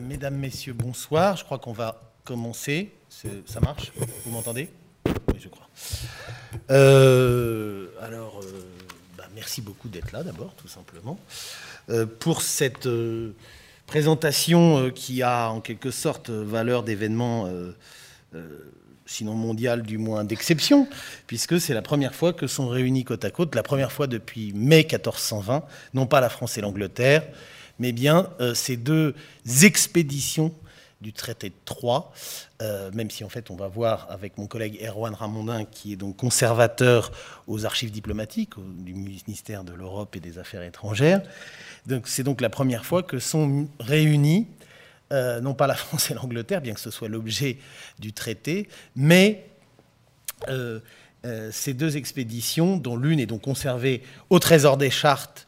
Mesdames, Messieurs, bonsoir. Je crois qu'on va commencer. Ça marche Vous m'entendez Oui, je crois. Euh, alors, euh, bah, merci beaucoup d'être là d'abord, tout simplement. Euh, pour cette présentation qui a en quelque sorte valeur d'événement, sinon mondial, du moins d'exception, puisque c'est la première fois que sont réunis côte à côte, la première fois depuis mai 1420, non pas la France et l'Angleterre, mais bien euh, ces deux expéditions du traité de Troyes, euh, même si en fait on va voir avec mon collègue Erwan Ramondin, qui est donc conservateur aux archives diplomatiques du ministère de l'Europe et des Affaires étrangères. C'est donc la première fois que sont réunis, euh, non pas la France et l'Angleterre, bien que ce soit l'objet du traité, mais ces deux expéditions, dont l'une est donc conservée au Trésor des Chartes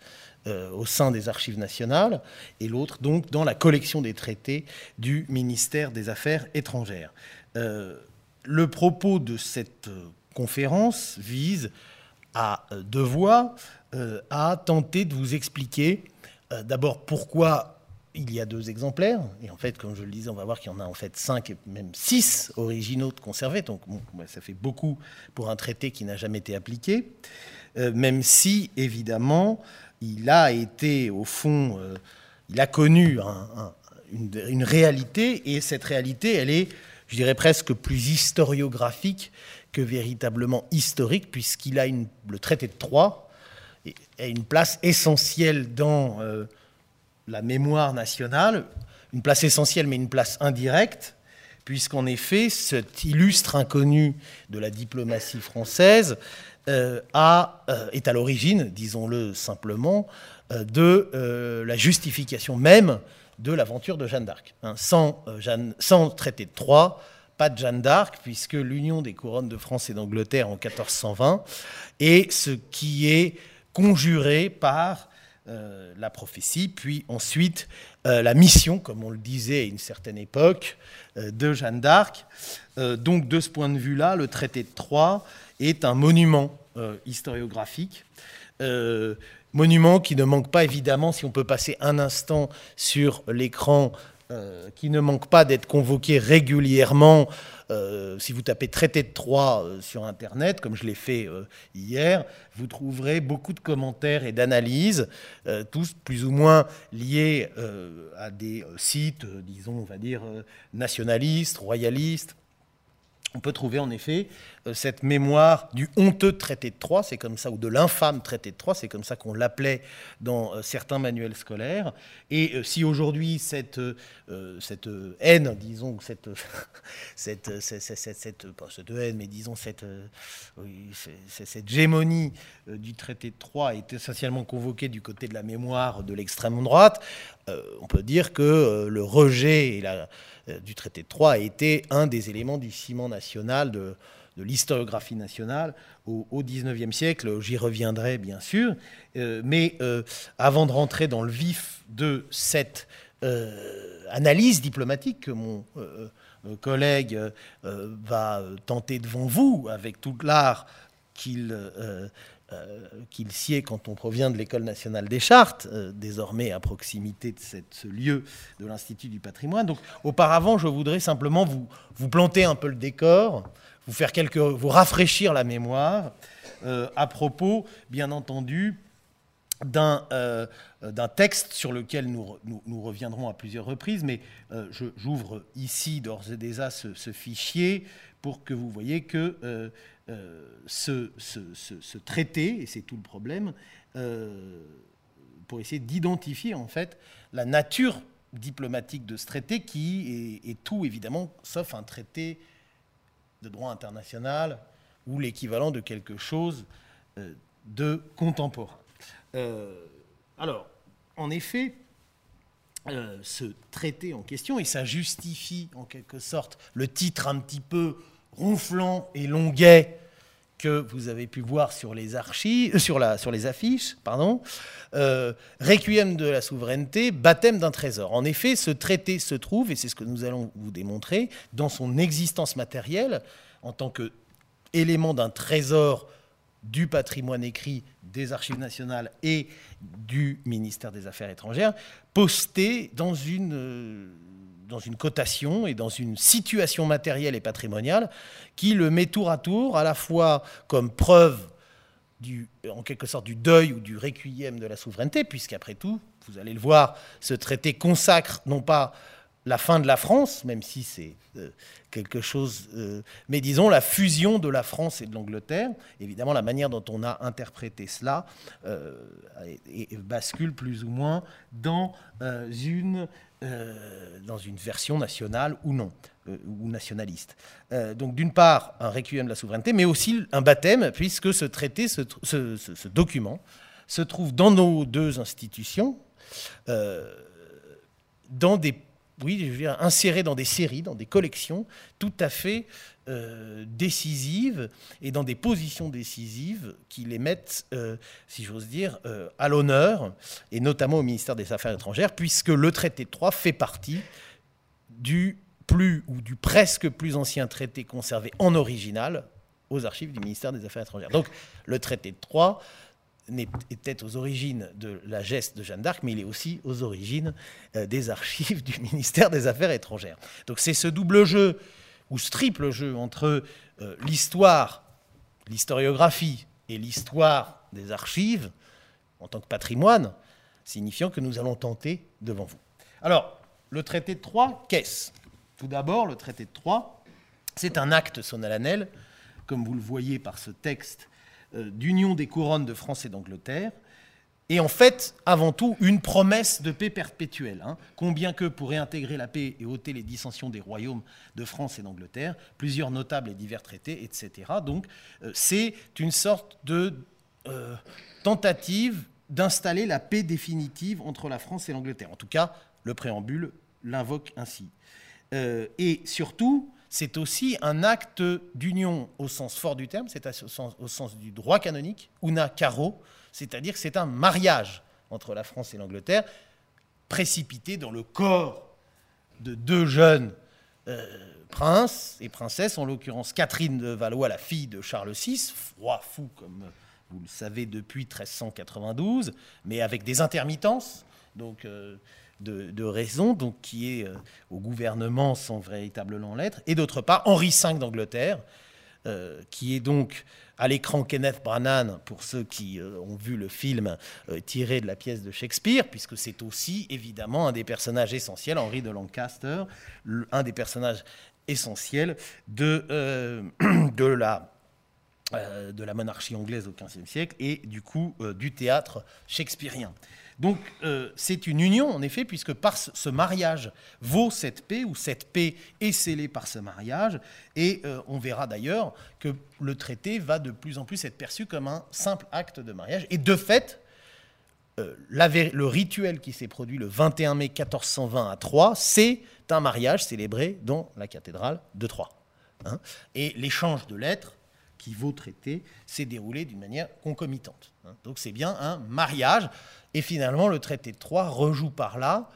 euh, au sein des archives nationales, et l'autre donc dans la collection des traités du ministère des Affaires étrangères. Euh, le propos de cette conférence vise à deux voix, euh, à tenter de vous expliquer d'abord pourquoi il y a deux exemplaires, et en fait, comme je le disais, on va voir qu'il y en a en fait cinq et même six originaux de conservés, donc ça fait beaucoup pour un traité qui n'a jamais été appliqué, même si, évidemment, il a été, au fond, euh, il a connu une, réalité, et cette réalité, elle est, je dirais, presque plus historiographique que véritablement historique, puisqu'il a le traité de Troyes a une place essentielle dans euh, la mémoire nationale, une place essentielle, mais une place indirecte, puisqu'en effet, cet illustre inconnu de la diplomatie française euh, euh, est à l'origine, disons-le simplement, euh, de la justification même de l'aventure de Jeanne d'Arc. Hein, sans, sans traité de Troyes, pas de Jeanne d'Arc, puisque l'union des couronnes de France et d'Angleterre en 1420 est ce qui est conjuré par la prophétie, puis ensuite la mission, comme on le disait à une certaine époque, de Jeanne d'Arc. donc de ce point de vue-là, le traité de Troyes est un monument euh, historiographique. Euh, monument qui ne manque pas évidemment, si on peut passer un instant sur l'écran, euh, qui ne manque pas d'être convoqué régulièrement. si vous tapez traité de Troyes sur Internet, comme je l'ai fait hier, vous trouverez beaucoup de commentaires et d'analyses, tous plus ou moins liés à des sites, disons, on va dire, nationalistes, royalistes on peut trouver en effet cette mémoire du honteux traité de Troyes, c'est comme ça, ou de l'infâme traité de Troyes, c'est comme ça qu'on l'appelait dans euh, certains manuels scolaires. Et euh, si aujourd'hui cette, cette haine, disons, cette, cette, cette, pas cette haine, mais disons cette, cette gémonie du traité de Troyes est essentiellement convoquée du côté de la mémoire de l'extrême droite, on peut dire que le rejet euh, du traité de Troyes a été un des éléments du ciment national, de, l'historiographie nationale au, XIXe siècle. J'y reviendrai bien sûr. Euh, mais euh, avant de rentrer dans le vif de cette analyse diplomatique que mon collègue va tenter devant vous avec toute l'art qu'il euh, sied quand on provient de l'École nationale des chartes, euh, désormais à proximité de ce lieu de l'Institut du patrimoine. Donc auparavant, je voudrais simplement vous planter un peu le décor, vous faire quelques, vous rafraîchir la mémoire euh, à propos, bien entendu, d'un texte sur lequel nous, nous, reviendrons à plusieurs reprises, mais j'ouvre ici d'ores et déjà ce, ce, fichier pour que vous voyez que euh, ce, traité, et c'est tout le problème, euh, pour essayer d'identifier en fait la nature diplomatique de ce traité qui est, tout évidemment sauf un traité de droit international ou l'équivalent de quelque chose euh, de contemporain. alors, en effet, ce traité en question, et ça justifie en quelque sorte le titre un petit peu ronflant et longuet que vous avez pu voir sur les archives, euh, sur, les affiches, pardon, euh, Requiem de la souveraineté, baptême d'un trésor. En effet, ce traité se trouve, et c'est ce que nous allons vous démontrer, dans son existence matérielle, en tant qu'élément d'un trésor du patrimoine écrit des archives nationales et du ministère des Affaires étrangères, posté dans une, euh, dans une cotation et dans une situation matérielle et patrimoniale qui le met tour à tour, à la fois comme preuve du, en quelque sorte du deuil ou du requiem de la souveraineté, puisqu'après tout, vous allez le voir, ce traité consacre non pas la fin de la France, même si c'est euh, quelque chose, euh, mais disons la fusion de la France et de l'Angleterre. Évidemment, la manière dont on a interprété cela euh, bascule plus ou moins dans, une, version nationale ou non, ou nationaliste. donc d'une part, un requiem de la souveraineté, mais aussi un baptême, puisque ce traité, ce, ce document, se trouve dans nos deux institutions, dans des oui, je veux dire, insérés dans des séries, dans des collections tout à fait euh, décisives et dans des positions décisives qui les mettent, euh, si j'ose dire, euh, à l'honneur, et notamment au ministère des Affaires étrangères, puisque le traité de Troyes fait partie du plus ou du presque plus ancien traité conservé en original aux archives du ministère des Affaires étrangères. Donc le traité de Troyes était aux origines de la geste de Jeanne d'Arc, mais il est aussi aux origines euh, des archives du ministère des Affaires étrangères. Donc c'est ce double jeu, ou ce triple jeu entre euh, l'histoire, l'historiographie et l'histoire des archives, en tant que patrimoine, signifiant que nous allons tenter devant vous. Alors, le traité de Troyes, qu'est-ce? Tout d'abord, le traité de Troyes, c'est un acte solennel, comme vous le voyez par ce texte d'union des couronnes de France et d'Angleterre, et en fait, avant tout, une promesse de paix perpétuelle. Hein. Combien que pour réintégrer la paix et ôter les dissensions des royaumes de France et d'Angleterre, plusieurs notables et divers traités, etc. Donc, euh, c'est une sorte de euh, tentative d'installer la paix définitive entre la France et l'Angleterre. En tout cas, le préambule l'invoque ainsi. et surtout, c'est aussi un acte d'union au sens fort du terme, c'est au sens, du droit canonique, una caro, c'est-à-dire que c'est un mariage entre la France et l'Angleterre, précipité dans le corps de deux jeunes euh, princes et princesses, en l'occurrence Catherine de Valois, la fille de Charles VI, roi fou comme vous le savez depuis 1392, mais avec des intermittences. Donc, euh, de, raison, donc qui est euh, au gouvernement sans véritablement l'être, et d'autre part Henri V d'Angleterre, euh, qui est donc à l'écran Kenneth Branagh, pour ceux qui euh, ont vu le film tiré de la pièce de Shakespeare, puisque c'est aussi évidemment un des personnages essentiels, Henri de Lancaster, un des personnages essentiels de, de la de la monarchie anglaise au XVe siècle et du coup du théâtre shakespearien. Donc euh, c'est une union, en effet, puisque par ce mariage vaut cette paix, ou cette paix est scellée par ce mariage, et euh, on verra d'ailleurs que le traité va de plus en plus être perçu comme un simple acte de mariage, et de fait, euh, le rituel qui s'est produit le 21 mai 1420 à Troyes, c'est un mariage célébré dans la cathédrale de Troyes. Hein. et l'échange de lettres qui vaut traité s'est déroulé d'une manière concomitante. Hein. Donc c'est bien un mariage et finalement, le traité de Troyes rejoue par là,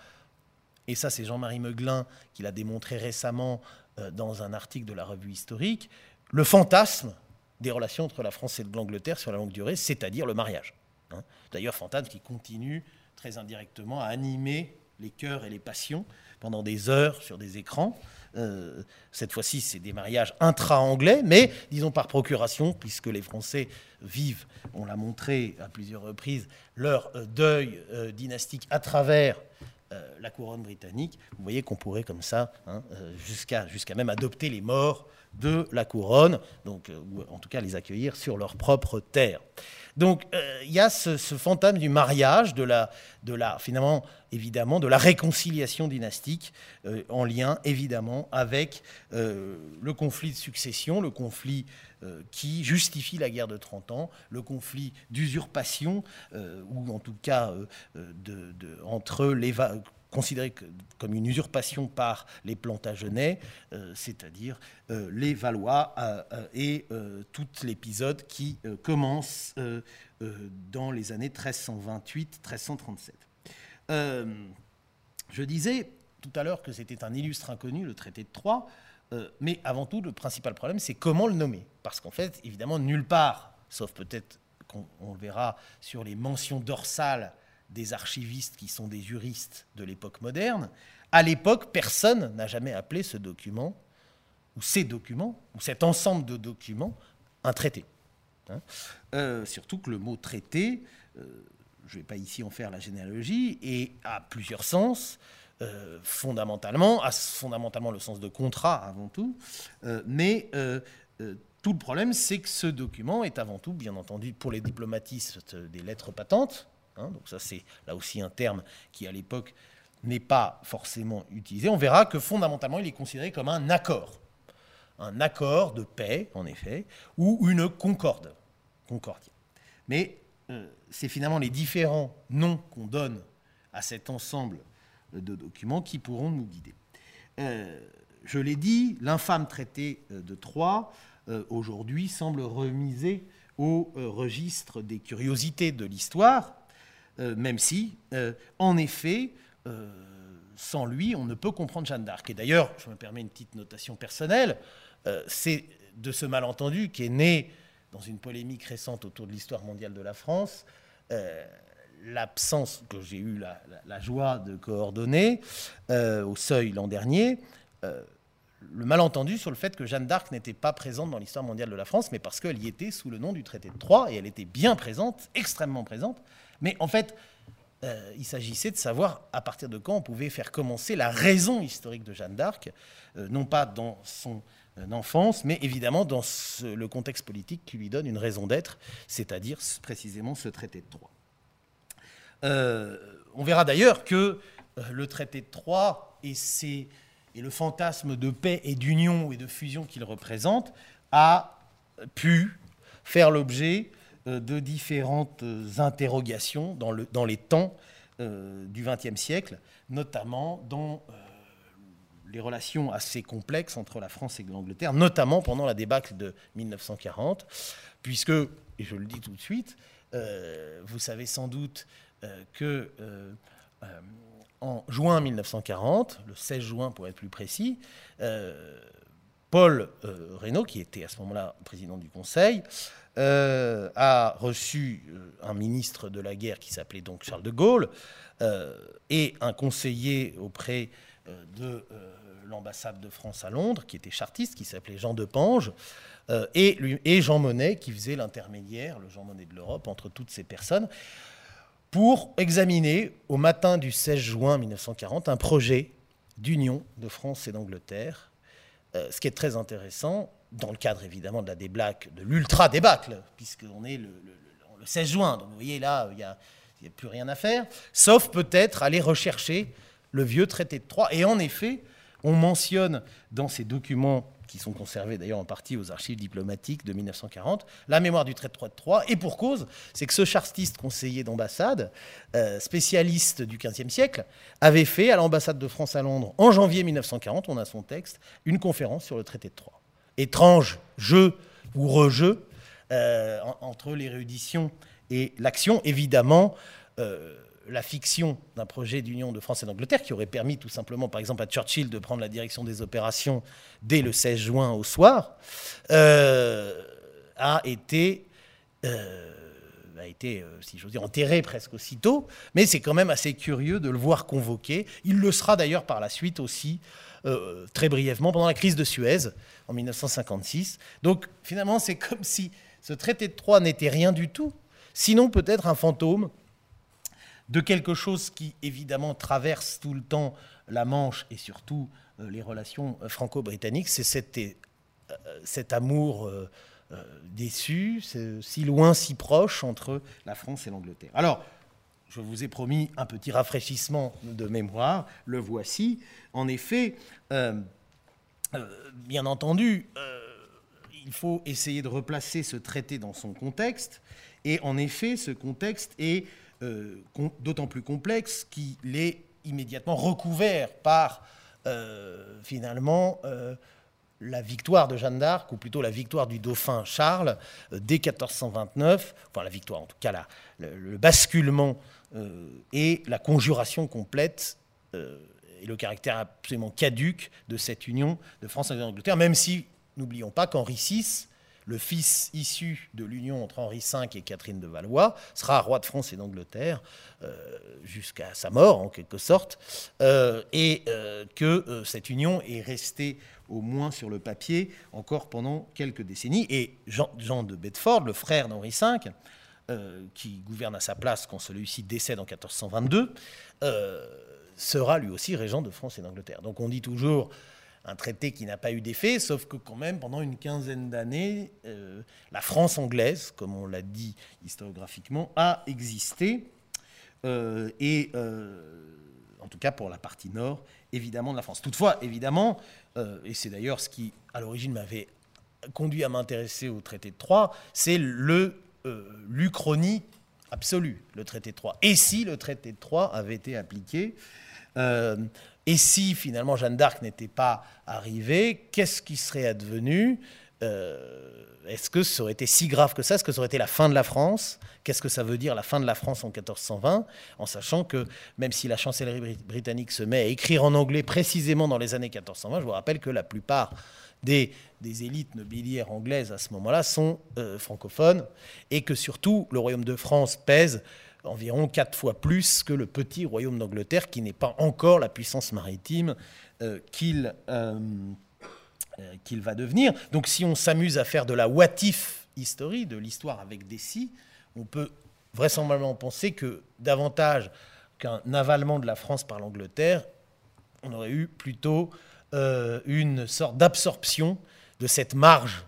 et ça c'est Jean-Marie Meuglin qui l'a démontré récemment euh, dans un article de la revue historique, le fantasme des relations entre la France et l'Angleterre sur la longue durée, c'est-à-dire le mariage. Hein. D'ailleurs, fantasme qui continue très indirectement à animer les cœurs et les passions pendant des heures sur des écrans. Euh, cette fois-ci, c'est des mariages intra-anglais, mais disons par procuration, puisque les Français vivent, on l'a montré à plusieurs reprises, leur euh, deuil euh, dynastique à travers la couronne britannique. Vous voyez qu'on pourrait comme ça, hein, jusqu'à jusqu'à même adopter les morts de la couronne, donc, ou en tout cas les accueillir sur leur propre terre. Donc euh, il y a ce, fantasme du mariage, de la, finalement, évidemment, de la réconciliation dynastique, euh, en lien évidemment avec euh, le conflit de succession, le conflit qui justifie la guerre de 30 ans, le conflit d'usurpation, ou en tout cas de, entre les considéré comme une usurpation par les Plantagenets, euh, c'est-à-dire euh, les Valois, euh, et tout l'épisode qui commence dans les années 1328-1337. je disais tout à l'heure que c'était un illustre inconnu, le traité de Troyes, mais avant tout, le principal problème, c'est comment le nommer. Parce qu'en fait, évidemment, nulle part, sauf peut-être qu'on le verra sur les mentions dorsales des archivistes qui sont des juristes de l'époque moderne, À l'époque, personne n'a jamais appelé ce document, ou ces documents, ou cet ensemble de documents, un traité. Hein. Euh, surtout que le mot traité, euh, je ne vais pas ici en faire la généalogie, et a plusieurs sens. Euh, fondamentalement, a fondamentalement le sens de contrat avant tout, mais tout le problème, c'est que ce document est avant tout, bien entendu, pour les diplomatistes, des lettres patentes. Hein, donc ça, c'est là aussi un terme qui, à l'époque, n'est pas forcément utilisé. On verra que fondamentalement, il est considéré comme un accord. Un accord de paix, en effet, ou une concorde. Concordia. Mais euh, c'est finalement les différents noms qu'on donne à cet ensemble de documents qui pourront nous guider. Euh, je l'ai dit, l'infâme traité de Troyes euh, aujourd'hui semble remiser au euh, registre des curiosités de l'histoire, euh, même si, en effet, sans lui, on ne peut comprendre Jeanne d'Arc. Et d'ailleurs, je me permets une petite notation personnelle, c'est de ce malentendu qui est né dans une polémique récente autour de l'histoire mondiale de la France, l'absence que j'ai eu la, joie de coordonner au seuil l'an dernier, le malentendu sur le fait que Jeanne d'Arc n'était pas présente dans l'histoire mondiale de la France, mais parce qu'elle y était sous le nom du traité de Troyes, et elle était bien présente, extrêmement présente. Mais en fait, euh, il s'agissait de savoir à partir de quand on pouvait faire commencer la raison historique de Jeanne d'Arc, euh, non pas dans son euh, enfance, mais évidemment dans le contexte politique qui lui donne une raison d'être, c'est-à-dire précisément ce traité de Troyes. on verra d'ailleurs que le traité de Troyes et le fantasme de paix et d'union et de fusion qu'il représente a pu faire l'objet de différentes interrogations dans, le, dans les temps euh, du XXe siècle, notamment dans euh, les relations assez complexes entre la France et l'Angleterre, notamment pendant la débâcle de 1940, puisque, et je le dis tout de suite, vous savez sans doute que en juin 1940, le 16 juin pour être plus précis, euh, Paul euh, Reynaud, qui était à ce moment-là président du Conseil, euh, a reçu un ministre de la guerre qui s'appelait donc Charles de Gaulle et un conseiller auprès de l'ambassade de France à Londres, qui était chartiste, qui s'appelait Jean de Pange, et, Jean Monnet, qui faisait l'intermédiaire, le Jean Monnet de l'Europe, entre toutes ces personnes pour examiner au matin du 16 juin 1940 un projet d'union de France et d'Angleterre. Euh, ce qui est très intéressant, dans le cadre évidemment de la débâcle, de l'ultra-débâcle, puisqu'on est le, 16 juin, donc vous voyez là, il n'y a, plus rien à faire, sauf peut-être aller rechercher le vieux traité de Troyes. Et en effet, on mentionne dans ces documents qui sont conservés d'ailleurs en partie aux archives diplomatiques de 1940, la mémoire du traité de Troyes. Et pour cause, c'est que ce chartiste conseiller d'ambassade, euh, spécialiste du XVe siècle, avait fait à l'ambassade de France à Londres en janvier 1940, on a son texte, une conférence sur le traité de Troyes. Étrange jeu ou rejeu euh, entre l'érudition et l'action, évidemment. Euh, la fiction d'un projet d'union de France et d'Angleterre, qui aurait permis tout simplement, par exemple, à Churchill de prendre la direction des opérations dès le 16 juin au soir, euh, a été, a été si j'ose dire, enterré presque aussitôt. Mais c'est quand même assez curieux de le voir convoqué. Il le sera d'ailleurs par la suite aussi, très brièvement, pendant la crise de Suez en 1956. Donc finalement, c'est comme si ce traité de Troyes n'était rien du tout, sinon peut-être un fantôme de quelque chose qui évidemment traverse tout le temps la Manche et surtout euh, les relations euh, franco-britanniques, c'est euh, cet, amour déçu, si loin, si proche entre la France et l'Angleterre. Alors, je vous ai promis un petit rafraîchissement de mémoire, le voici. En effet, bien entendu, il faut essayer de replacer ce traité dans son contexte, et en effet, ce contexte est euh, d'autant plus complexe qu'il est immédiatement recouvert par euh, finalement euh, la victoire de Jeanne d'Arc, ou plutôt la victoire du dauphin Charles dès 1429, enfin la victoire en tout cas le, basculement et la conjuration complète et le caractère absolument caduque de cette union de France et d'Angleterre, même si, n'oublions pas qu'Henri VI, le fils issu de l'union entre Henri V et Catherine de Valois, sera roi de France et d'Angleterre jusqu'à sa mort en quelque sorte, et que cette union est restée au moins sur le papier encore pendant quelques décennies. Et Jean, Jean de Bedford, le frère d'Henri V, qui gouverne à sa place quand celui-ci décède en 1422, sera lui aussi régent de France et d'Angleterre. Donc on dit toujours un traité qui n'a pas eu d'effet, sauf que quand même pendant une quinzaine d'années, euh, la France anglaise, comme on l'a dit historiographiquement, a existé, euh, et euh, en tout cas pour la partie nord, évidemment de la France. Toutefois, évidemment, et c'est d'ailleurs ce qui à l'origine m'avait conduit à m'intéresser au traité de Troyes, c'est le l'Uchronie absolue, le traité de Troyes. Et si le traité de Troyes avait été appliqué euh, et si finalement Jeanne d'Arc n'était pas arrivée, qu'est-ce qui serait advenu euh, Est-ce que ça aurait été si grave que ça? Est-ce que ça aurait été la fin de la France? Qu'est-ce que ça veut dire la fin de la France en 1420 En sachant que même si la chancellerie britannique se met à écrire en anglais précisément dans les années 1420, je vous rappelle que la plupart des, élites nobiliaires anglaises à ce moment-là sont euh, francophones et que surtout le royaume de France pèse environ quatre fois plus que le petit royaume d'Angleterre, qui n'est pas encore la puissance maritime euh, qu'il euh, qu'il va devenir. Donc si on s'amuse à faire de la what-if history, de l'histoire avec des si, on peut vraisemblablement penser que davantage qu'un avalement de la France par l'Angleterre, on aurait eu plutôt une sorte d'absorption de cette marge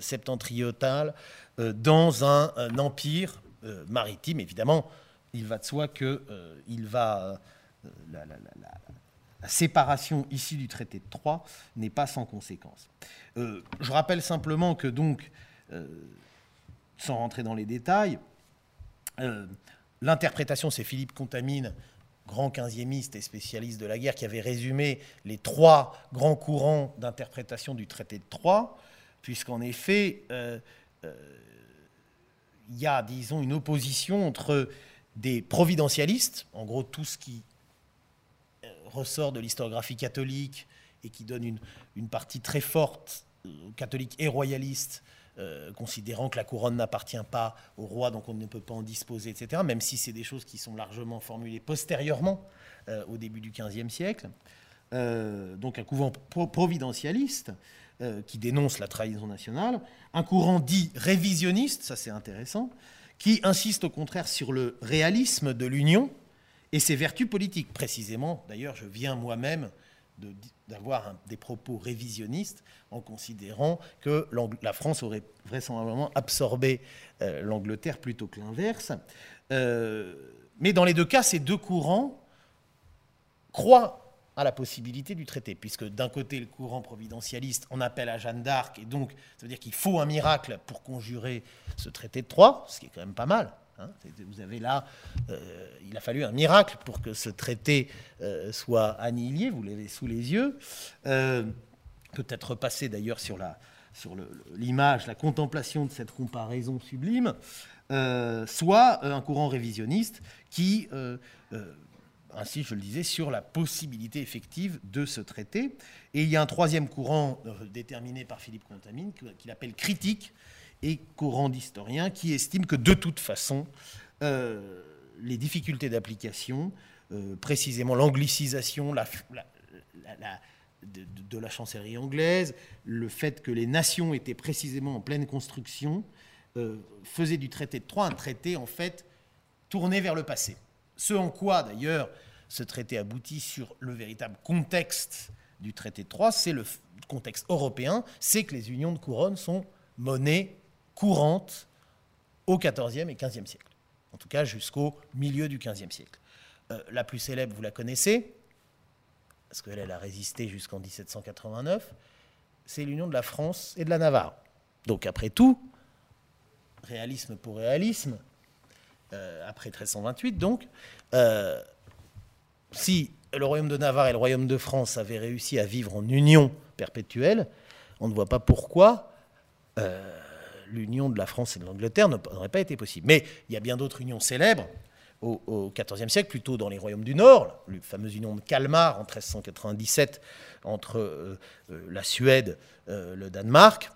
septentrionale dans un empire euh, maritime, évidemment, il va de soi que euh, il va, euh, la, séparation issue du traité de Troyes n'est pas sans conséquence. je rappelle simplement que donc, sans rentrer dans les détails, l'interprétation, c'est Philippe Contamine, grand quinziémiste et spécialiste de la guerre, qui avait résumé les trois grands courants d'interprétation du traité de Troyes, puisqu'en effet, il y a, disons, une opposition entre des providentialistes, en gros tout ce qui euh, ressort de l'historiographie catholique et qui donne une, partie très forte aux euh, catholiques et royalistes, euh, considérant que la couronne n'appartient pas au roi, donc on ne peut pas en disposer, etc., même si c'est des choses qui sont largement formulées postérieurement au début du XVe siècle. donc un couvent providentialiste euh, qui dénonce la trahison nationale, un courant dit révisionniste, ça c'est intéressant, qui insiste au contraire sur le réalisme de l'Union et ses vertus politiques. Précisément, d'ailleurs, je viens moi-même d'avoir des propos révisionnistes en considérant que la France aurait vraisemblablement absorbé euh, l'Angleterre plutôt que l'inverse. Euh, mais dans les deux cas, ces deux courants croient à la possibilité du traité, puisque d'un côté, le courant providentialiste en appelle à Jeanne d'Arc, et donc ça veut dire qu'il faut un miracle pour conjurer ce traité de Troyes, ce qui est quand même pas mal. Hein. Vous avez là, euh, il a fallu un miracle pour que ce traité euh, soit annihilé, vous l'avez sous les yeux. Euh, Peut-être repasser d'ailleurs sur sur l'image, la contemplation de cette comparaison sublime, soit un courant révisionniste qui ainsi je le disais, sur la possibilité effective de ce traité. Et il y a un troisième courant déterminé par Philippe Contamine, qu'il appelle critique, et courant d'historiens, qui estime que de toute façon, euh, les difficultés d'application, euh, précisément l'anglicisation la, de, la chancellerie anglaise, le fait que les nations étaient précisément en pleine construction, faisaient du traité de Troyes un traité en fait tourné vers le passé. Ce en quoi, d'ailleurs, ce traité aboutit sur le véritable contexte du traité de Troyes, c'est le contexte européen, c'est que les unions de couronne sont monnaie courante au XIVe et XVe siècle, en tout cas jusqu'au milieu du XVe siècle. Euh, la plus célèbre, vous la connaissez, parce qu'elle a résisté jusqu'en 1789, c'est l'union de la France et de la Navarre. Donc après tout, réalisme pour réalisme, euh, après 1328 donc, euh, si le royaume de Navarre et le royaume de France avaient réussi à vivre en union perpétuelle, on ne voit pas pourquoi l'union de la France et de l'Angleterre n'aurait pas été possible. Mais il y a bien d'autres unions célèbres au XIVe siècle, plutôt dans les royaumes du Nord, la fameuse union de Kalmar en 1397 entre la Suède, le Danemark,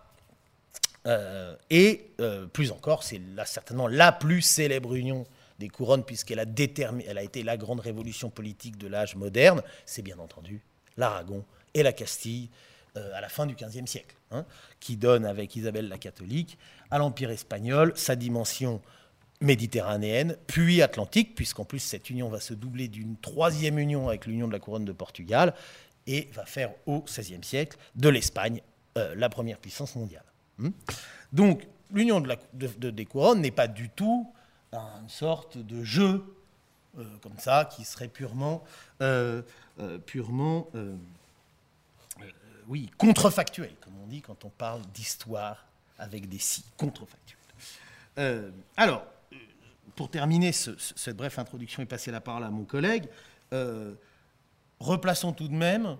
et plus encore, c'est certainement la plus célèbre union des couronnes, puisqu'elle a, elle a été la grande révolution politique de l'âge moderne, c'est bien entendu l'Aragon et la Castille à la fin du XVe siècle, hein, qui donne avec Isabelle la catholique à l'Empire espagnol sa dimension méditerranéenne, puis atlantique, puisqu'en plus cette union va se doubler d'une troisième union avec l'union de la couronne de Portugal, et va faire au XVIe siècle de l'Espagne euh, la première puissance mondiale. Hmm Donc l'union de des couronnes n'est pas du tout une sorte de jeu euh, comme ça qui serait purement, euh, purement oui, contrefactuel, comme on dit quand on parle d'histoire avec des si contrefactuels. alors, pour terminer cette brève introduction et passer la parole à mon collègue, euh, replaçons tout de même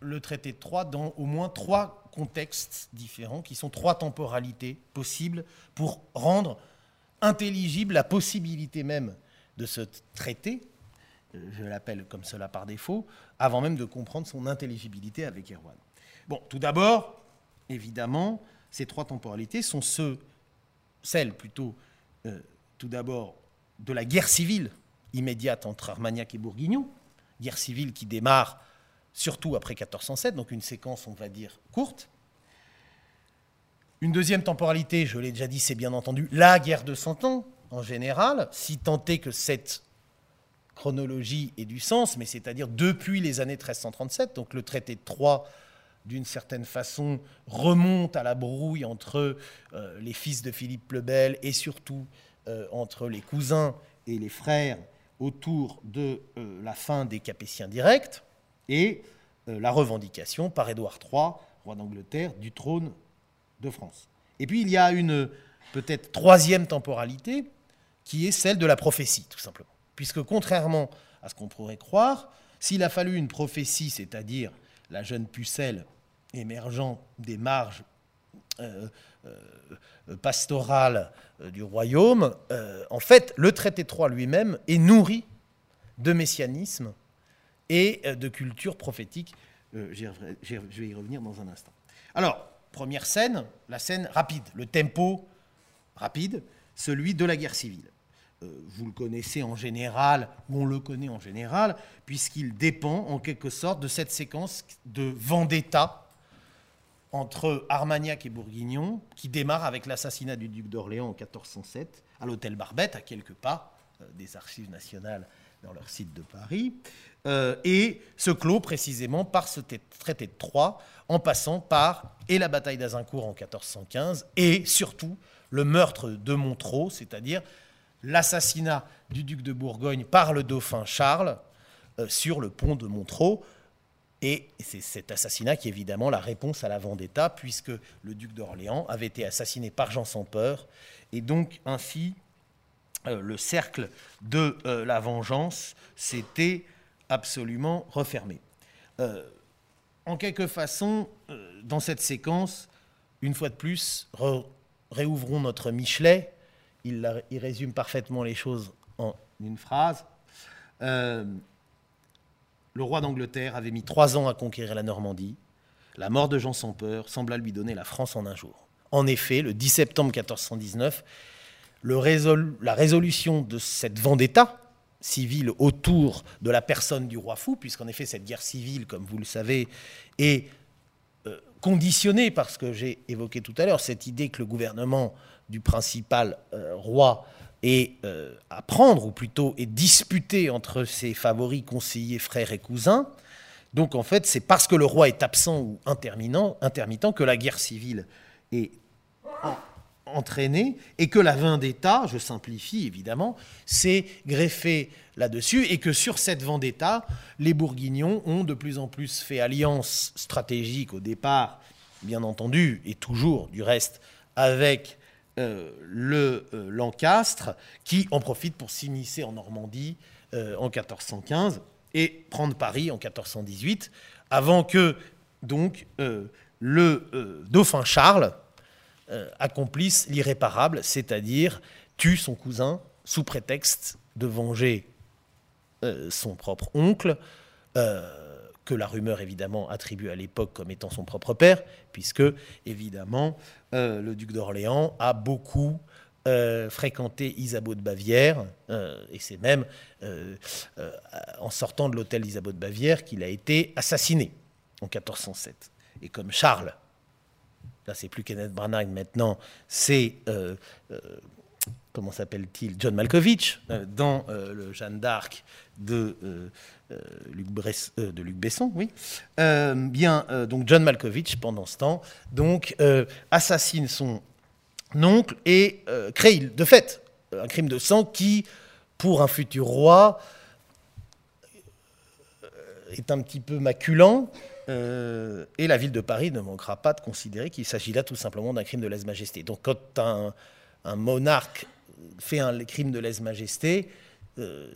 le traité de Troyes dans au moins trois contextes différents, qui sont trois temporalités possibles pour rendre intelligible la possibilité même de ce traité, euh, je l'appelle comme cela par défaut, avant même de comprendre son intelligibilité avec Erwan. Bon, tout d'abord, évidemment, ces trois temporalités sont ceux, celles plutôt euh, tout d'abord de la guerre civile immédiate entre Armagnac et Bourguignon, guerre civile qui démarre surtout après 1407, donc une séquence, on va dire, courte. Une deuxième temporalité, je l'ai déjà dit, c'est bien entendu la guerre de Cent Ans, en général, si tant est que cette chronologie ait du sens, mais c'est-à-dire depuis les années 1337, donc le traité de Troyes, d'une certaine façon, remonte à la brouille entre euh, les fils de Philippe le Bel et surtout euh, entre les cousins et les frères autour de euh, la fin des Capétiens directs et la revendication par Édouard III, roi d'Angleterre, du trône de France. Et puis il y a une peut-être troisième temporalité qui est celle de la prophétie, tout simplement. Puisque contrairement à ce qu'on pourrait croire, s'il a fallu une prophétie, c'est-à-dire la jeune pucelle émergeant des marges euh, pastorale euh, du royaume, euh, en fait, le traité 3 lui-même est nourri de messianisme et de culture prophétique. je vais y revenir dans un instant. Alors, première scène, la scène rapide, le tempo rapide, celui de la guerre civile. vous le connaissez en général, ou on le connaît en général, puisqu'il dépend en quelque sorte de cette séquence de vendetta entre Armagnac et Bourguignon, qui démarre avec l'assassinat du duc d'Orléans en 1407 à l'hôtel Barbette, à quelques pas euh, des archives nationales dans leur site de Paris, euh, et se clôt précisément par ce traité de Troyes, en passant par et la bataille d'Azincourt en 1415, et surtout le meurtre de Montreux, c'est-à-dire l'assassinat du duc de Bourgogne par le dauphin Charles euh, sur le pont de Montreux, et c'est cet assassinat qui est évidemment la réponse à la vendetta, puisque le duc d'Orléans avait été assassiné par Jean sans peur, et donc ainsi euh, le cercle de euh, la vengeance s'était absolument refermé. Euh, en quelque façon, dans cette séquence, une fois de plus, réouvrons notre Michelet. Il, il, résume parfaitement les choses en une phrase le roi d'Angleterre avait mis trois ans à conquérir la Normandie. La mort de Jean sans peur sembla lui donner la France en un jour. En effet, le 10 septembre 1419, la résolution de cette vendetta civile autour de la personne du roi fou, puisqu'en effet cette guerre civile, comme vous le savez, est euh, conditionnée par ce que j'ai évoqué tout à l'heure, cette idée que le gouvernement du principal euh, roi et euh, à prendre, ou plutôt est disputé entre ses favoris, conseillers, frères et cousins. Donc en fait, c'est parce que le roi est absent ou intermittent que la guerre civile est entraînée et que la vendetta, je simplifie évidemment, s'est greffée là-dessus et que sur cette vendetta, les Bourguignons ont de plus en plus fait alliance stratégique au départ, bien entendu, et toujours du reste, avec euh, le euh, Lancastre, qui en profite pour s'immiscer en Normandie euh, en 1415 et prendre Paris en 1418, avant que donc le dauphin Charles accomplisse l'irréparable, c'est-à-dire tue son cousin sous prétexte de venger son propre oncle que la rumeur évidemment attribue à l'époque comme étant son propre père, puisque évidemment le duc d'Orléans a beaucoup fréquenté Isabeau de Bavière, et c'est même en sortant de l'hôtel d'Isabeau de Bavière qu'il a été assassiné en 1407. Et comme Charles, là c'est plus Kenneth Branagh maintenant, c'est comment s'appelle-t-il, John Malkovich, euh, dans euh, le Jeanne d'Arc de, euh, Luc Besson, oui. bien, donc John Malkovich, pendant ce temps, donc assassine son oncle et crée, de fait, un crime de sang qui, pour un futur roi, est un petit peu maculant. et la ville de Paris ne manquera pas de considérer qu'il s'agit là tout simplement d'un crime de lèse-majesté. Donc quand un monarque fait un crime de lèse-majesté, euh,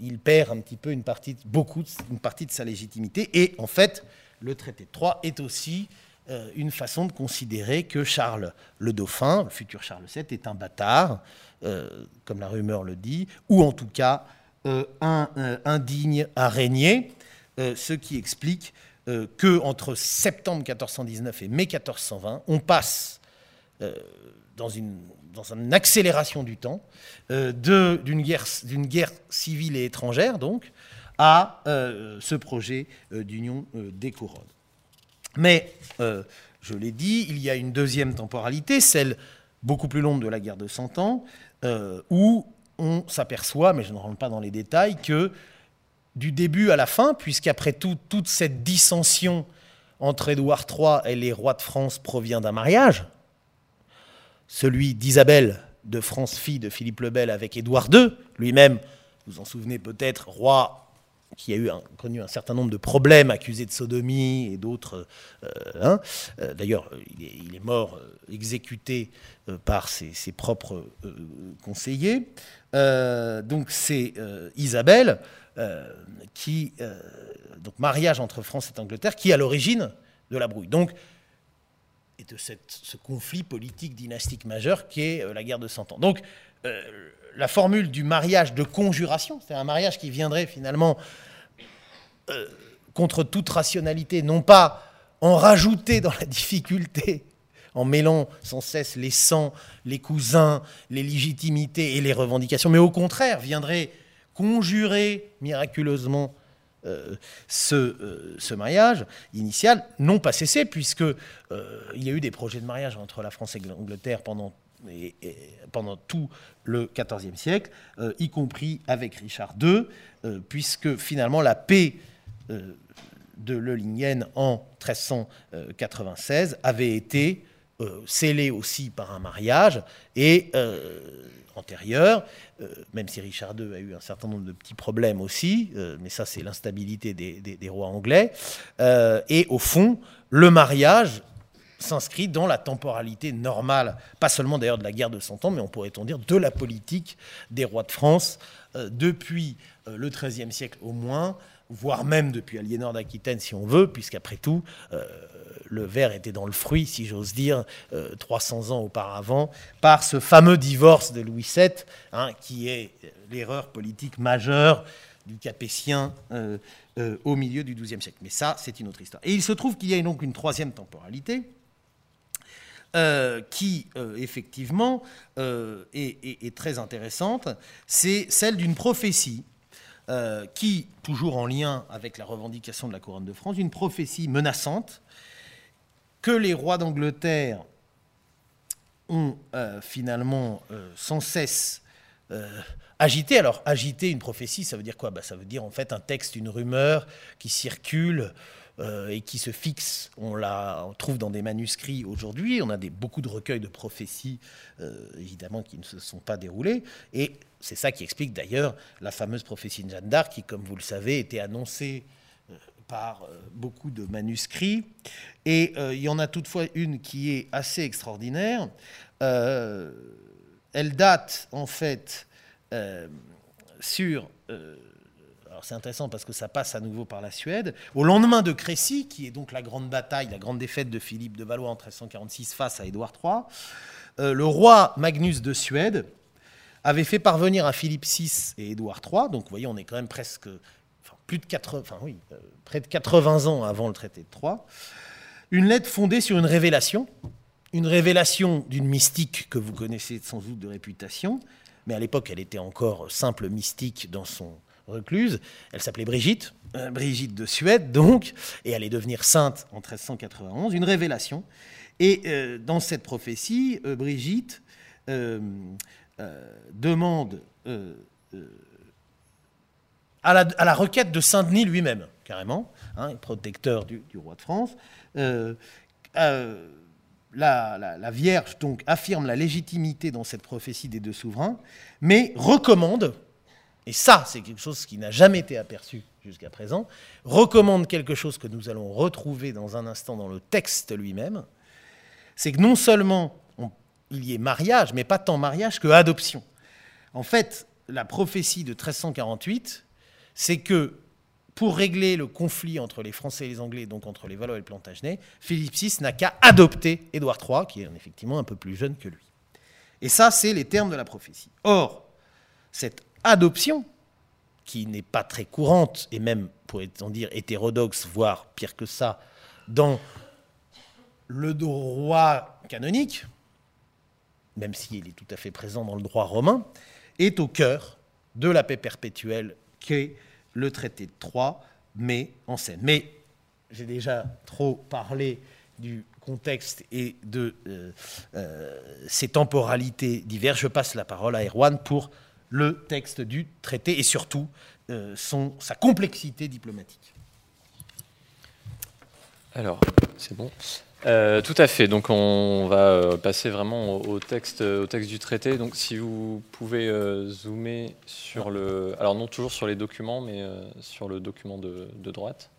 il perd un petit peu une partie, beaucoup, une partie de sa légitimité. Et en fait, le traité de Troyes est aussi euh, une façon de considérer que Charles le Dauphin, le futur Charles VII, est un bâtard, euh, comme la rumeur le dit, ou en tout cas un, indigne à régner, ce qui explique que entre septembre 1419 et mai 1420, on passe dans une dans une accélération du temps, euh, d'une guerre, civile et étrangère, donc, à euh, ce projet euh, d'union des couronnes. Mais, je l'ai dit, il y a une deuxième temporalité, celle beaucoup plus longue de la guerre de Cent Ans, où on s'aperçoit, mais je ne rentre pas dans les détails, que du début à la fin, puisqu'après tout, toute cette dissension entre Édouard III et les rois de France provient d'un mariage, celui d'Isabelle de France, fille de Philippe le Bel, avec Édouard II, lui-même, vous en souvenez peut-être, roi qui a connu un certain nombre de problèmes, accusé de sodomie et d'autres. Euh, hein. euh, d'ailleurs, il, est mort euh, exécuté par ses, propres conseillers. donc c'est Isabelle qui, donc mariage entre France et Angleterre, qui est à l'origine de la brouille. Donc de ce conflit politique dynastique majeur qui est euh, la guerre de Cent Ans. Donc, euh, la formule du mariage de conjuration, c'est un mariage qui viendrait finalement euh, contre toute rationalité, non pas en rajouter dans la difficulté, en mêlant sans cesse les sangs, les cousins, les légitimités et les revendications, mais au contraire viendrait conjurer miraculeusement euh, ce, euh, ce, mariage initial n'ont pas cessé, puisque euh, il y a eu des projets de mariage entre la France et l'Angleterre pendant, tout le XIVe siècle, y compris avec Richard II, puisque finalement la paix de Lelingen en 1396 avait été scellée aussi par un mariage et antérieure, euh, même si Richard II a eu un certain nombre de petits problèmes aussi, euh, mais ça c'est l'instabilité des, rois anglais. Euh, et au fond, le mariage s'inscrit dans la temporalité normale, pas seulement d'ailleurs de la guerre de Cent Ans, mais on pourrait-on dire de la politique des rois de France depuis le XIIIe siècle au moins, voire même depuis Aliénor d'Aquitaine si on veut, puisqu'après tout, le verre était dans le fruit, si j'ose dire, 300 euh, ans auparavant, par ce fameux divorce de Louis VII, hein, qui est l'erreur politique majeure du Capétien euh, euh, au milieu du XIIe siècle. Mais ça, c'est une autre histoire. Et il se trouve qu'il y a donc une troisième temporalité. qui effectivement est, très intéressante, c'est celle d'une prophétie qui, toujours en lien avec la revendication de la couronne de France, une prophétie menaçante que les rois d'Angleterre ont euh, finalement euh, sans cesse euh, agité. Alors, agiter une prophétie, ça veut dire quoi? Bah, Ça veut dire en fait un texte, une rumeur qui circule et qui se fixe. On la trouve dans des manuscrits aujourd'hui. On a des, beaucoup de recueils de prophéties, évidemment, qui ne se sont pas déroulés. Et c'est ça qui explique d'ailleurs la fameuse prophétie de Jeanne d'Arc, qui, comme vous le savez, était annoncée par euh, beaucoup de manuscrits. Et euh, il y en a toutefois une qui est assez extraordinaire. Euh, elle date en fait sur... alors c'est intéressant parce que ça passe à nouveau par la Suède. Au lendemain de Crécy, qui est donc la grande bataille, la grande défaite de Philippe de Valois en 1346 face à Édouard III, le roi Magnus de Suède avait fait parvenir à Philippe VI et Édouard III, donc vous voyez, on est quand même presque plus de 80, enfin oui, près de 80 ans avant le traité de Troyes, une lettre fondée sur une révélation, une révélation d'une mystique que vous connaissez sans doute de réputation, mais à l'époque elle était encore simple mystique dans son recluse. Elle s'appelait Brigitte, Brigitte de Suède donc, et allait devenir sainte en 1391, une révélation. Et dans cette prophétie, Brigitte demande à la, requête de Saint-Denis lui-même, carrément, hein, protecteur du, roi de France. Euh, euh, la, Vierge donc affirme la légitimité dans cette prophétie des deux souverains, mais recommande, et ça c'est quelque chose qui n'a jamais été aperçu jusqu'à présent, recommande quelque chose que nous allons retrouver dans un instant dans le texte lui-même, c'est que non seulement il y ait mariage, mais pas tant mariage que adoption. En fait, la prophétie de 1348 c'est que pour régler le conflit entre les Français et les Anglais, donc entre les Valois et le Plantagenet, Philippe VI n'a qu'à adopter Édouard III, qui est effectivement un peu plus jeune que lui. Et ça, c'est les termes de la prophétie. Or, cette adoption, qui n'est pas très courante, et même, pourrait-on dire, hétérodoxe, voire pire que ça, dans le droit canonique, même s'il est tout à fait présent dans le droit romain, est au cœur de la paix perpétuelle que le traité de Troyes met en scène. Mais j'ai déjà trop parlé du contexte et de euh, euh, ces temporalités diverses. Je passe la parole à Erwan pour le texte du traité et surtout euh, son, sa complexité diplomatique. Alors, c'est bon. Euh, tout à fait. Donc on va euh, passer vraiment au, texte, au texte du traité. Donc si vous pouvez euh, zoomer sur le, alors non toujours sur les documents, mais sur le document de, droite.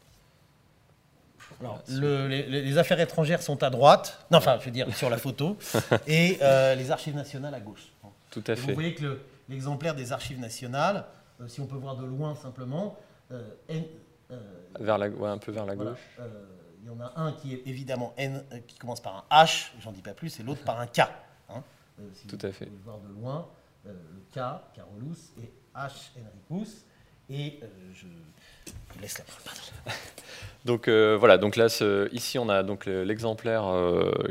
les, affaires étrangères sont à droite, non, enfin je veux dire sur la photo, et les archives nationales à gauche. Tout à fait. Vous voyez que l'exemplaire des archives nationales, si on peut voir de loin simplement, vers la, un peu vers la gauche il y en a un qui est évidemment N, euh, qui commence par un H, j'en dis pas plus, et l'autre par un K. Hein. Euh, Tout à fait. voir de loin, euh, le K, Carolus, et H, Enricus. Et je vous laisse la parole. donc voilà, donc là, ici on a donc l'exemplaire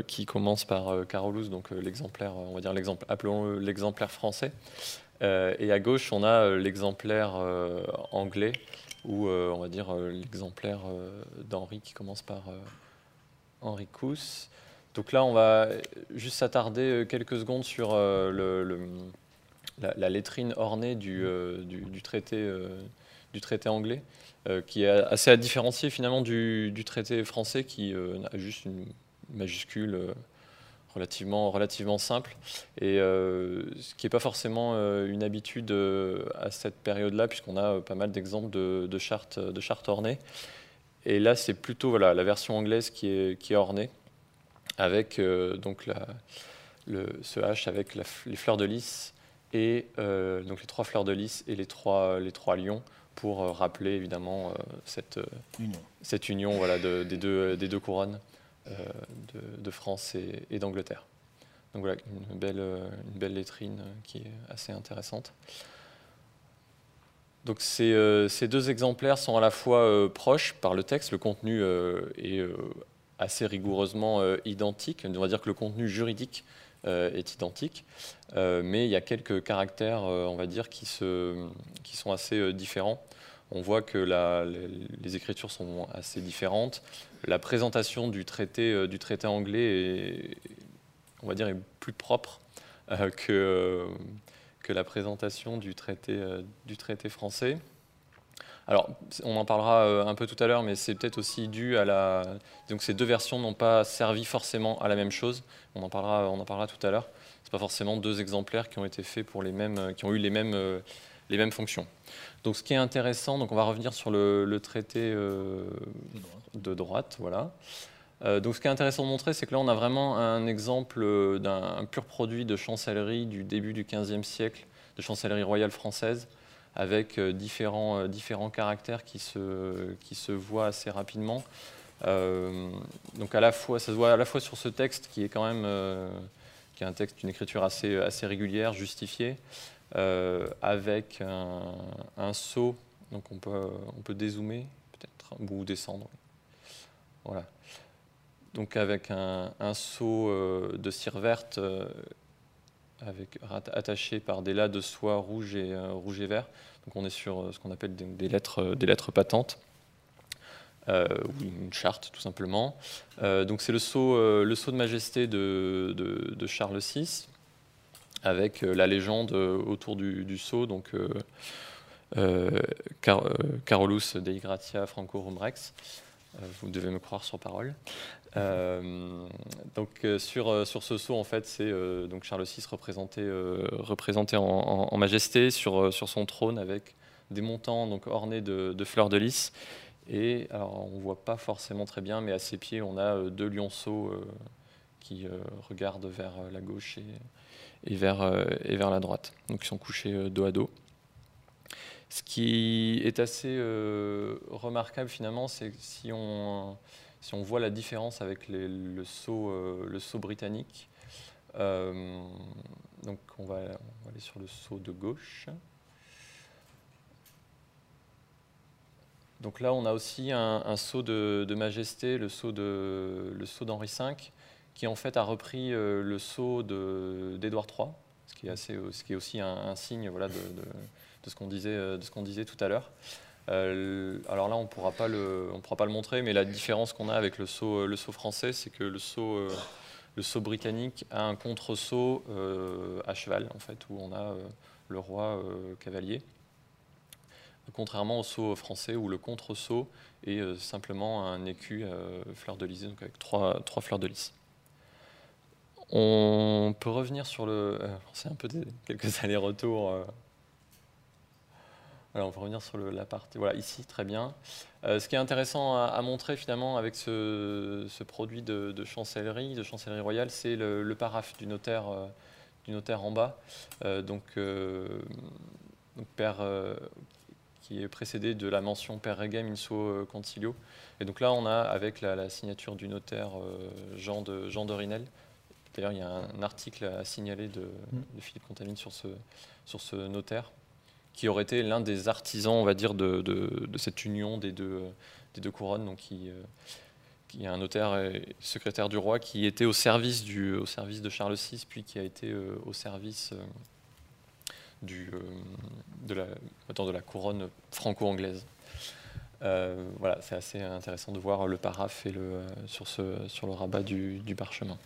qui commence par Carolus, donc l'exemplaire, on va dire l'exemple, appelons-le l'exemplaire français. et à gauche, on a l'exemplaire anglais ou euh, on va dire euh, l'exemplaire euh, d'Henri qui commence par Henri Cousse. Donc là, on va juste s'attarder quelques secondes sur le, la, lettrine ornée du, traité, du traité anglais, qui est assez à différencier finalement du traité français qui a juste une majuscule relativement, relativement simple, et euh, ce qui n'est pas forcément euh, une habitude euh, à cette période-là, puisqu'on a pas mal d'exemples de, de, chartes, de chartes ornées. Et là, c'est plutôt voilà, la version anglaise qui est, qui est ornée, avec donc la, le, ce H avec les fleurs de lys, et donc les trois fleurs de lys et les trois, les trois lions, pour rappeler évidemment cette union, cette union voilà, de, des, deux, des deux couronnes. Euh, de, France et, d'Angleterre. Donc voilà, une belle, une belle lettrine qui est assez intéressante. Donc ces, euh, ces, deux exemplaires sont à la fois euh, proches par le texte, le contenu est assez rigoureusement identique, on va dire que le contenu juridique est identique, mais il y a quelques caractères, on va dire, qui, se, qui sont assez différents. On voit que les, écritures sont assez différentes la présentation du traité, euh, du traité anglais est, on va dire, est plus propre euh, que, euh, que la présentation du traité, du traité français. Alors, on en parlera un peu tout à l'heure, mais c'est peut-être aussi dû à la. Donc, ces deux versions n'ont pas servi forcément à la même chose. On en parlera, on en parlera tout à l'heure. C'est pas forcément deux exemplaires qui ont été faits pour les mêmes, qui ont eu les mêmes, les mêmes fonctions. Donc, ce qui est intéressant, donc on va revenir sur le, traité de droite, voilà. Euh, donc ce qui est intéressant de montrer, c'est que là on a vraiment un exemple d'un pur produit de chancellerie du début du XVe siècle, de chancellerie royale française, avec euh, différents, euh, différents caractères qui se, qui se voient assez rapidement. donc à la fois, ça se voit à la fois sur ce texte qui est quand même qui est un texte, une écriture assez, assez régulière, justifiée, avec un, un Donc on peut, on peut dézoomer peut-être, ou descendre. Voilà. Donc avec un, un seau de cire verte avec, attaché par des lattes de soie rouge et, rouge et vert. Donc on est sur ce qu'on appelle des, lettres, des lettres patentes. Euh, ou une charte tout simplement. Euh, donc c'est le sceau, euh, le de majesté de, Charles VI, avec la légende autour du, du sceau, donc Carolus Dei Gratia Franco Rumrex. vous devez me croire sur parole. donc sur, sur ce sceau, en fait, c'est donc Charles VI représenté, représenté en, majesté sur, sur son trône avec des montants donc ornés de, fleurs de lys et alors, on voit pas forcément très bien, mais à ses pieds, on a euh, deux lionceaux euh, qui euh, regardent vers la gauche vers, et vers la droite. Donc, ils sont couchés dos à dos. Ce qui est assez remarquable finalement, c'est si on, voit la différence avec le, saut, saut britannique. donc on va, aller sur le saut de gauche. Donc là, on a aussi un, sceau de, majesté, le sceau d'Henri V, qui en fait a repris euh, le sceau d'Édouard III, ce qui est, aussi un, signe voilà, de, ce qu'on disait, euh, de ce qu'on disait tout à l'heure. Euh, alors là, on ne pourra pas le montrer, mais la différence qu'on a avec le sceau français, c'est que le sceau britannique a un contre-sceau à cheval, en fait, où on a le roi cavalier contrairement au saut français où le contre-saut est simplement un écu fleur de lys, donc avec trois, trois fleurs de lys. On peut revenir sur le. Euh, c'est un peu quelques allers-retours. Alors on peut revenir sur la partie. Voilà, ici, très bien. ce qui est intéressant à, montrer finalement avec ce, produit de, chancellerie, de chancellerie royale, c'est le, le, paraphe du notaire, du notaire en bas. donc, père, qui est précédé de la mention per regem in suo euh, concilio. Et donc là, on a avec la, signature du notaire euh, Jean de, Jean de Rinel. D'ailleurs, il y a un, article à signaler de, mm. Philippe Contamine sur ce, sur ce notaire, qui aurait été l'un des artisans, on va dire, de, de, cette union des deux, des deux couronnes, donc qui, euh, qui est un notaire et secrétaire du roi, qui était au service, du, au service de Charles VI, puis qui a été au service du, euh, de, la, de la couronne franco-anglaise. Euh, voilà, c'est assez intéressant de voir le paraphe et le, euh, sur, ce, sur le rabat du, parchemin.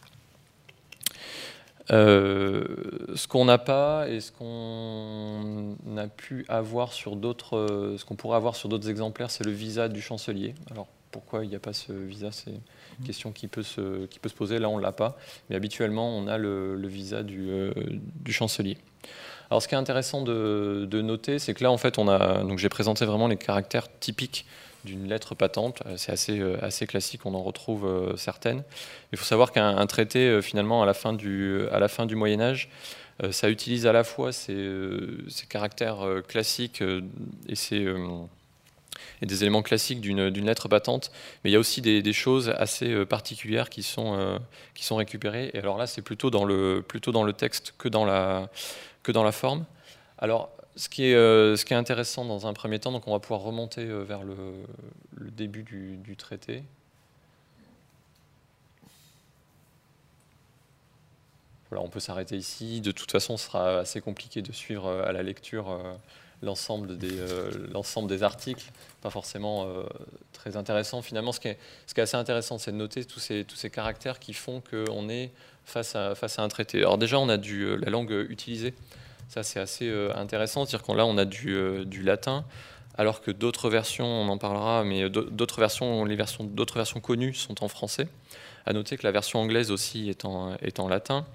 Ce qu'on n'a pas et ce qu'on a pu avoir sur d'autres, ce qu'on pourrait avoir sur d'autres exemplaires, c'est le visa du chancelier. Alors pourquoi il n'y a pas ce visa? C'est une question qui peut se, poser. Là, on ne l'a pas, mais habituellement, on a le, visa du, du chancelier. Alors, ce qui est intéressant de, noter, c'est que là, en fait, on a, donc j'ai présenté vraiment les caractères typiques d'une lettre patente. Euh, c'est assez, euh, assez classique, on en retrouve euh, certaines. Il faut savoir qu'un traité, finalement, à la fin du, à la fin du Moyen Âge, ça utilise à la fois ces, ces caractères classiques et, ces, et, des éléments classiques d'une lettre patente, mais il y a aussi des, choses assez particulières qui sont, qui sont récupérées. Et alors là, c'est plutôt, dans le, plutôt dans le texte que dans la, que dans la forme. Alors, ce qui, est, euh, ce qui est intéressant dans un premier temps, donc on va pouvoir remonter euh, vers le, début du, traité. Voilà, on peut s'arrêter ici. De toute façon, ce sera assez compliqué de suivre euh, à la lecture l'ensemble des, des articles. Pas forcément très intéressant. Finalement, ce qui est, assez intéressant, c'est de noter tous ces, caractères qui font qu'on est face à, un traité. Alors déjà, on a la langue utilisée. Ça, c'est assez euh, intéressant. C'est-à-dire qu'on là, on a du, euh, du latin, alors que d'autres versions, on en parlera, mais euh, d'autres versions, les versions, d'autres versions connues sont en français. À noter que la version anglaise aussi est en, latin.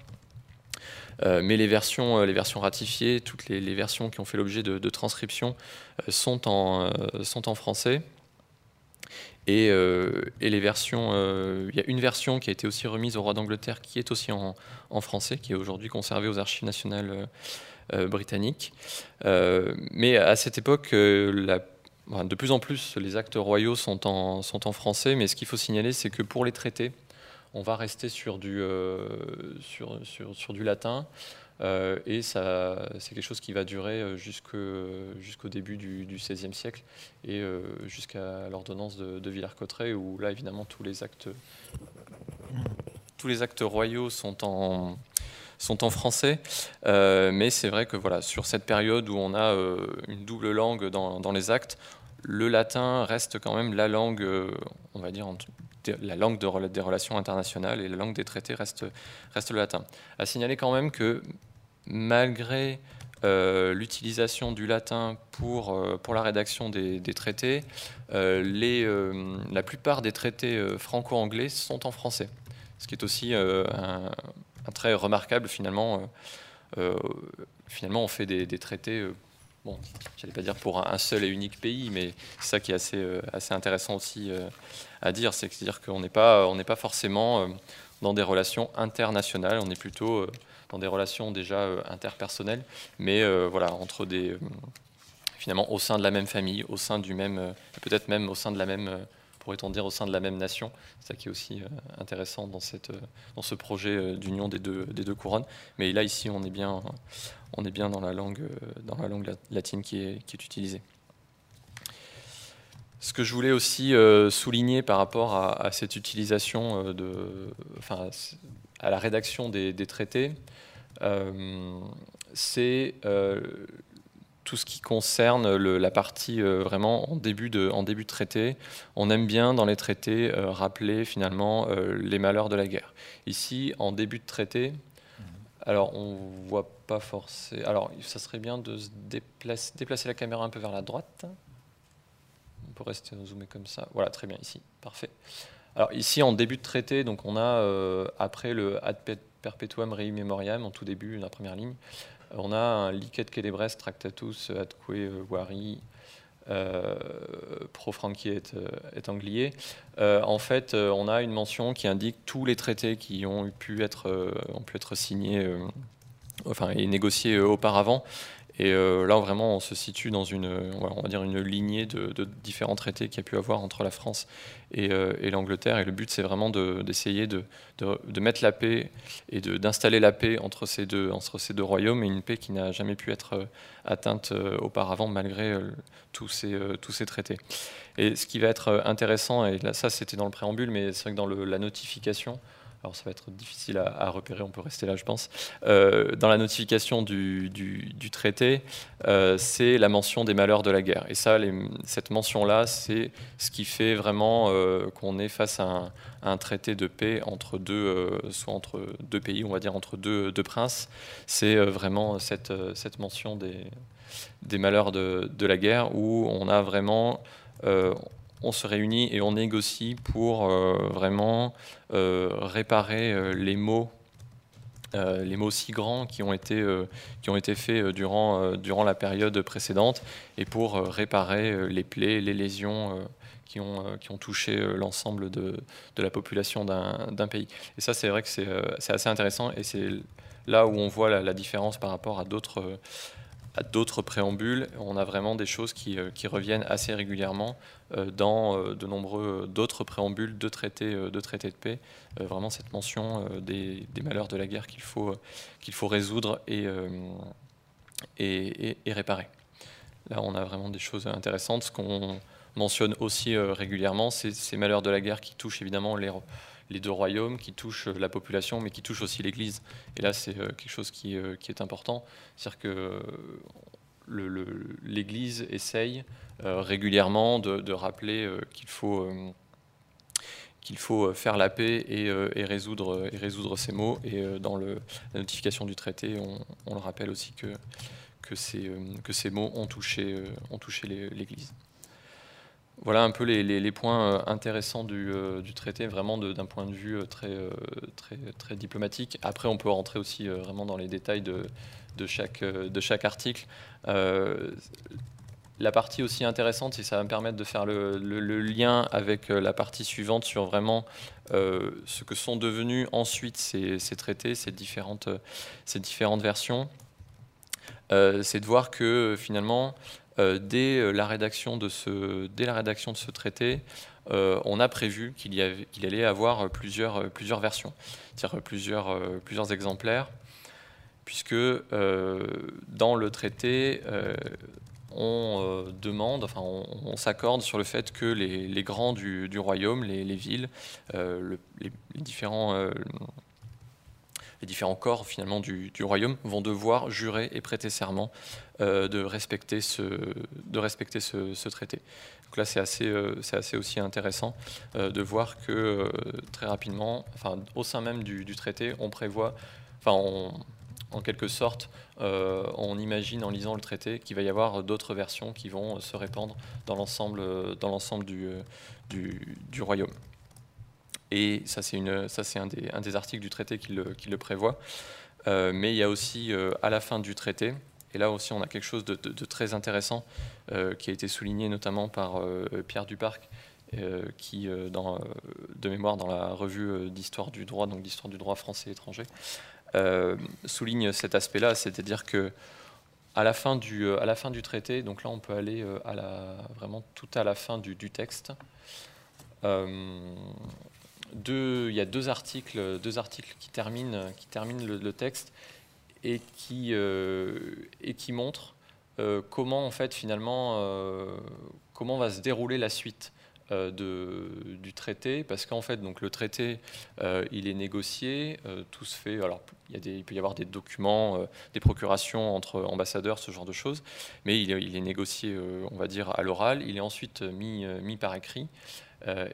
mais les versions, les versions ratifiées, toutes les, versions qui ont fait l'objet de, transcription sont, en, sont en français. Et, et, les versions, il y a une version qui a été aussi remise au roi d'Angleterre qui est aussi en, en français, qui est aujourd'hui conservée aux archives nationales britannique. Euh, mais à cette époque, euh, de plus en plus, les actes royaux sont en, sont en français, mais ce qu'il faut signaler, c'est que pour les traités, on va rester sur du, sur, sur, sur du latin. et ça, c'est quelque chose qui va durer jusqu'au début du, XVIe siècle et jusqu'à l'ordonnance de, de Villers-Cotterêts, où là, évidemment, tous les actes, tous les actes royaux sont en, sont en français. mais c'est vrai que voilà, sur cette période où on a une double langue dans, dans, les actes, le latin reste quand même la langue, on va dire, la langue des relations internationales et la langue des traités reste, reste le latin. À signaler quand même que malgré euh, l'utilisation du latin pour, euh, pour la rédaction des, traités, euh, les, la plupart des traités franco-anglais sont en français, ce qui est aussi un, trait remarquable finalement. finalement, on fait des, traités bon, j'allais pas dire pour un seul et unique pays, mais c'est ça qui est assez, euh, intéressant aussi euh, à dire, c'est dire qu'on n'est pas, n'est pas forcément euh, dans des relations internationales, on est plutôt dans des relations déjà interpersonnelles, mais voilà, entre des, finalement au sein de la même famille, au sein du même, peut-être même au sein de la même pourrait-on dire, au sein de la même nation. C'est ça qui est aussi intéressant dans, cette, dans ce projet d'union des deux, des deux couronnes. Mais là, ici, on est bien, on est bien dans la langue, euh, dans la langue latine qui est, utilisée. Ce que je voulais aussi euh, souligner par rapport à, cette utilisation euh, de, enfin, à la rédaction des, traités, c'est tout ce qui concerne la partie vraiment en début, de, en début de traité. On aime bien dans les traités rappeler finalement les malheurs de la guerre. Ici, en début de traité, alors, on voit pas forcément. Alors, ça serait bien de se déplacer, déplacer la caméra un peu vers la droite. On peut rester zoomé comme ça. Voilà, très bien ici. Parfait. Alors, ici, en début de traité, donc on a, euh, après le ad perpetuum rei memoriam, en tout début, la première ligne, on a un licet celebres tractatus adque vari euh, pro Franchi et, et Anglier, euh, en fait, euh, on a une mention qui indique tous les traités qui ont pu être, pu être signés enfin, et négociés auparavant. Et euh, là, vraiment, on se situe dans une, on va dire une lignée de, différents traités qu'il y a pu avoir entre la France et, euh, l'Angleterre. Et le but, c'est vraiment d'essayer de, mettre la paix et d'installer la paix entre ces, deux, entre ces deux royaumes, et une paix qui n'a jamais pu être euh, atteinte auparavant, malgré tous, ces, tous ces traités. Et ce qui va être intéressant, et là, ça, c'était dans le préambule, mais c'est vrai que dans la notification, alors ça va être difficile à, repérer, on peut rester là je pense, euh, dans la notification du, traité, euh, c'est la mention des malheurs de la guerre. Et ça, cette mention-là, c'est ce qui fait vraiment euh, qu'on est face à un, traité de paix entre deux, soit entre deux pays, on va dire entre deux, princes. C'est vraiment cette, mention des, malheurs de, la guerre où on a vraiment on se réunit et on négocie pour euh, vraiment euh, réparer euh, les maux les si grands qui ont été, faits durant, la période précédente et pour réparer les plaies, les lésions qui, ont, touché l'ensemble de, la population d'un pays. Et ça, c'est vrai que c'est assez intéressant et c'est là où on voit la différence par rapport à d'autres d'autres préambules. On a vraiment des choses qui, euh, reviennent assez régulièrement euh, dans euh, de nombreux d'autres préambules de traités de, de paix. vraiment cette mention des, malheurs de la guerre qu'il faut, faut résoudre et, et, réparer. Là, on a vraiment des choses intéressantes. Ce qu'on mentionne aussi régulièrement, c'est ces malheurs de la guerre qui touchent évidemment les les deux royaumes, qui touchent la population, mais qui touchent aussi l'Église. Et là, c'est euh, quelque chose qui, euh, qui est important. C'est-à-dire que l'Église essaye euh, régulièrement de, rappeler qu'il faut, faire la paix et, résoudre, et résoudre ces maux. Et dans la notification du traité, on, le rappelle aussi que, ces, que mots ont touché l'Église. Voilà un peu les, points euh, intéressants euh, du, traité, vraiment d'un point de vue euh, très, diplomatique. Après, on peut rentrer aussi vraiment dans les détails de, chaque, article. la partie aussi intéressante, et ça va me permettre de faire le, lien avec la partie suivante sur vraiment ce que sont devenus ensuite ces, traités, ces différentes, versions, c'est de voir que finalement, dès, euh, la rédaction de ce, dès la rédaction de ce traité, euh, on a prévu qu'il, y qu'il allait avoir plusieurs, versions, plusieurs, exemplaires. puisque dans le traité, on demande, enfin on, s'accorde sur le fait que les, grands du, royaume, les, villes, les, différents corps finalement du, royaume vont devoir jurer et prêter serment euh, de respecter ce, de respecter ce, traité. Donc là, c'est assez, euh, c'est assez aussi intéressant euh, de voir que très rapidement, enfin, au sein même du, traité, on prévoit, enfin, en quelque sorte, on imagine en lisant le traité qu'il va y avoir d'autres versions qui vont se répandre dans l'ensemble, du, du royaume. Et ça, c'est, un, des, un des articles du traité qui le, qui le prévoit. Euh, mais il y a aussi, euh, à la fin du traité, et là aussi on a quelque chose de, très intéressant euh, qui a été souligné notamment par Pierre Duparc, qui, dans, de mémoire dans la revue d'histoire du droit, donc d'histoire du droit français et étranger, souligne cet aspect-là, c'est-à-dire que à la fin du, à la fin du traité, donc là on peut aller à la, vraiment tout à la fin du, texte il y a deux articles, deux articles qui qui terminent le, texte et qui, euh, et qui montrent euh, comment en fait finalement euh, comment va se dérouler la suite de, du traité. Parce qu'en fait donc le traité il est négocié tout se fait alors il, y a il peut y avoir des documents des procurations entre ambassadeurs ce genre de choses mais il, est négocié on va dire à l'oral il est ensuite mis, mis par écrit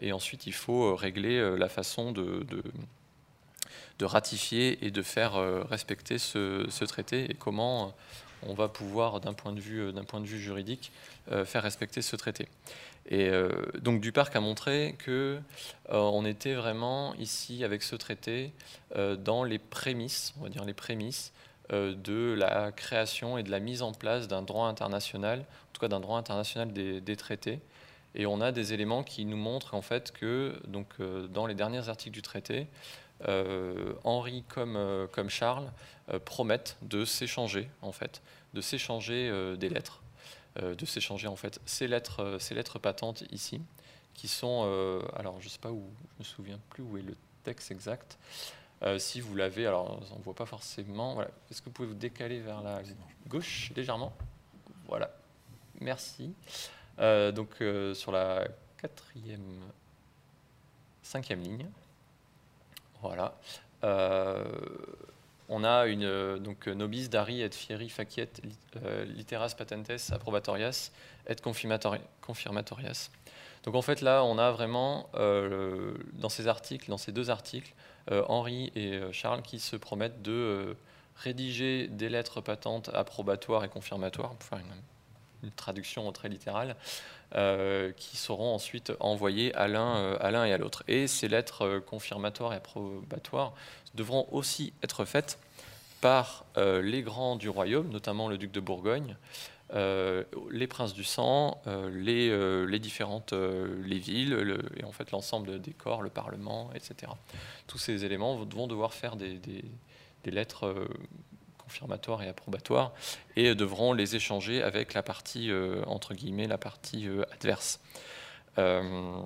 et ensuite, il faut régler la façon de, ratifier et de faire respecter ce, traité et comment on va pouvoir, d'un point, de vue, point de vue juridique, faire respecter ce traité. Et donc Duparc a montré que on était vraiment ici avec ce traité dans les prémices, on va dire les prémices de la création et de la mise en place d'un droit international, en tout cas d'un droit international des traités, et on a des éléments qui nous montrent en fait que donc, euh, dans les derniers articles du traité, euh, Henri comme, euh, comme Charles promettent de s'échanger en fait, de s'échanger des lettres, de s'échanger en fait ces lettres, ces lettres patentes ici, qui sont, alors je sais pas où, je me souviens plus où est le texte exact. si vous l'avez, alors on ne voit pas forcément. Voilà. Est-ce que vous pouvez vous décaler vers la gauche légèrement? Voilà. Merci. Euh, donc euh, sur la quatrième, cinquième ligne, voilà. Euh, on a une donc nobis dari et fieri faciet literas patentes approbatorias et confirmatorias. Donc en fait là, on a vraiment dans ces articles, dans ces deux articles, Henri et Charles qui se promettent de rédiger des lettres patentes approbatoires et confirmatoires, une traduction très littérale, euh, qui seront ensuite envoyées à l'un euh, à l'un et à l'autre. Et ces lettres euh, confirmatoires et approbatoires devront aussi être faites par les grands du royaume, notamment le duc de Bourgogne, les princes du sang, les, différentes les villes, et en fait l'ensemble des corps, le parlement, etc. Tous ces éléments vont devoir faire des lettres confirmatoires et approbatoires, et devront les échanger avec la partie, euh, entre guillemets, la partie euh, adverse. Euh,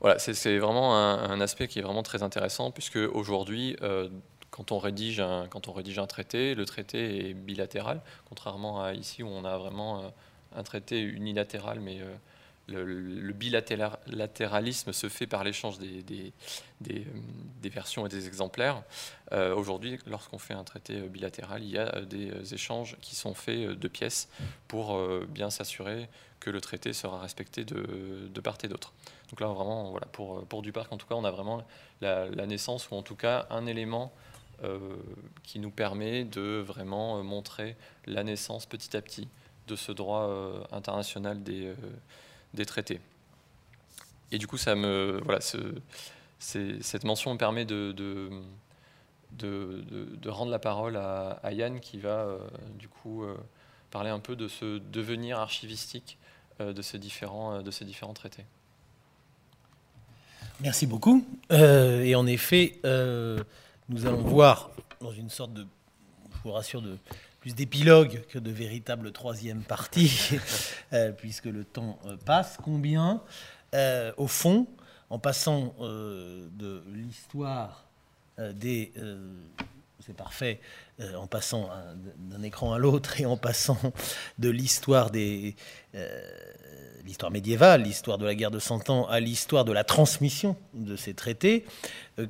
voilà, c'est vraiment un, aspect qui est vraiment très intéressant, puisque aujourd'hui, quand on, rédige un, quand on rédige un traité, le traité est bilatéral, contrairement à ici où on a vraiment un traité unilatéral, mais le, bilatéralisme se fait par l'échange des, des, versions et des exemplaires. Euh, aujourd'hui, lorsqu'on fait un traité bilatéral, il y a des échanges qui sont faits de pièces pour bien s'assurer que le traité sera respecté de, part et d'autre. Donc là, vraiment, pour, pour Duparc, en tout cas, on a vraiment la, naissance, ou en tout cas un élément euh, qui nous permet de vraiment montrer la naissance petit à petit de ce droit euh, international des des traités. Et du coup, ça me, voilà, ce, cette mention me permet de, de, de, rendre la parole à, Yann qui va euh, du coup euh, parler un peu de ce devenir archivistique euh, de, ces différents, de ces différents traités. Merci beaucoup. et en effet, nous allons voir dans une sorte de, je vous rassure, de, plus d'épilogue que de véritable troisième partie, euh, puisque le temps euh, passe. Combien, euh, au fond, en passant de l'histoire des c'est parfait, en passant d'un écran à l'autre et en passant de l'histoire des l'histoire médiévale, l'histoire de la guerre de Cent Ans, à l'histoire de la transmission de ces traités,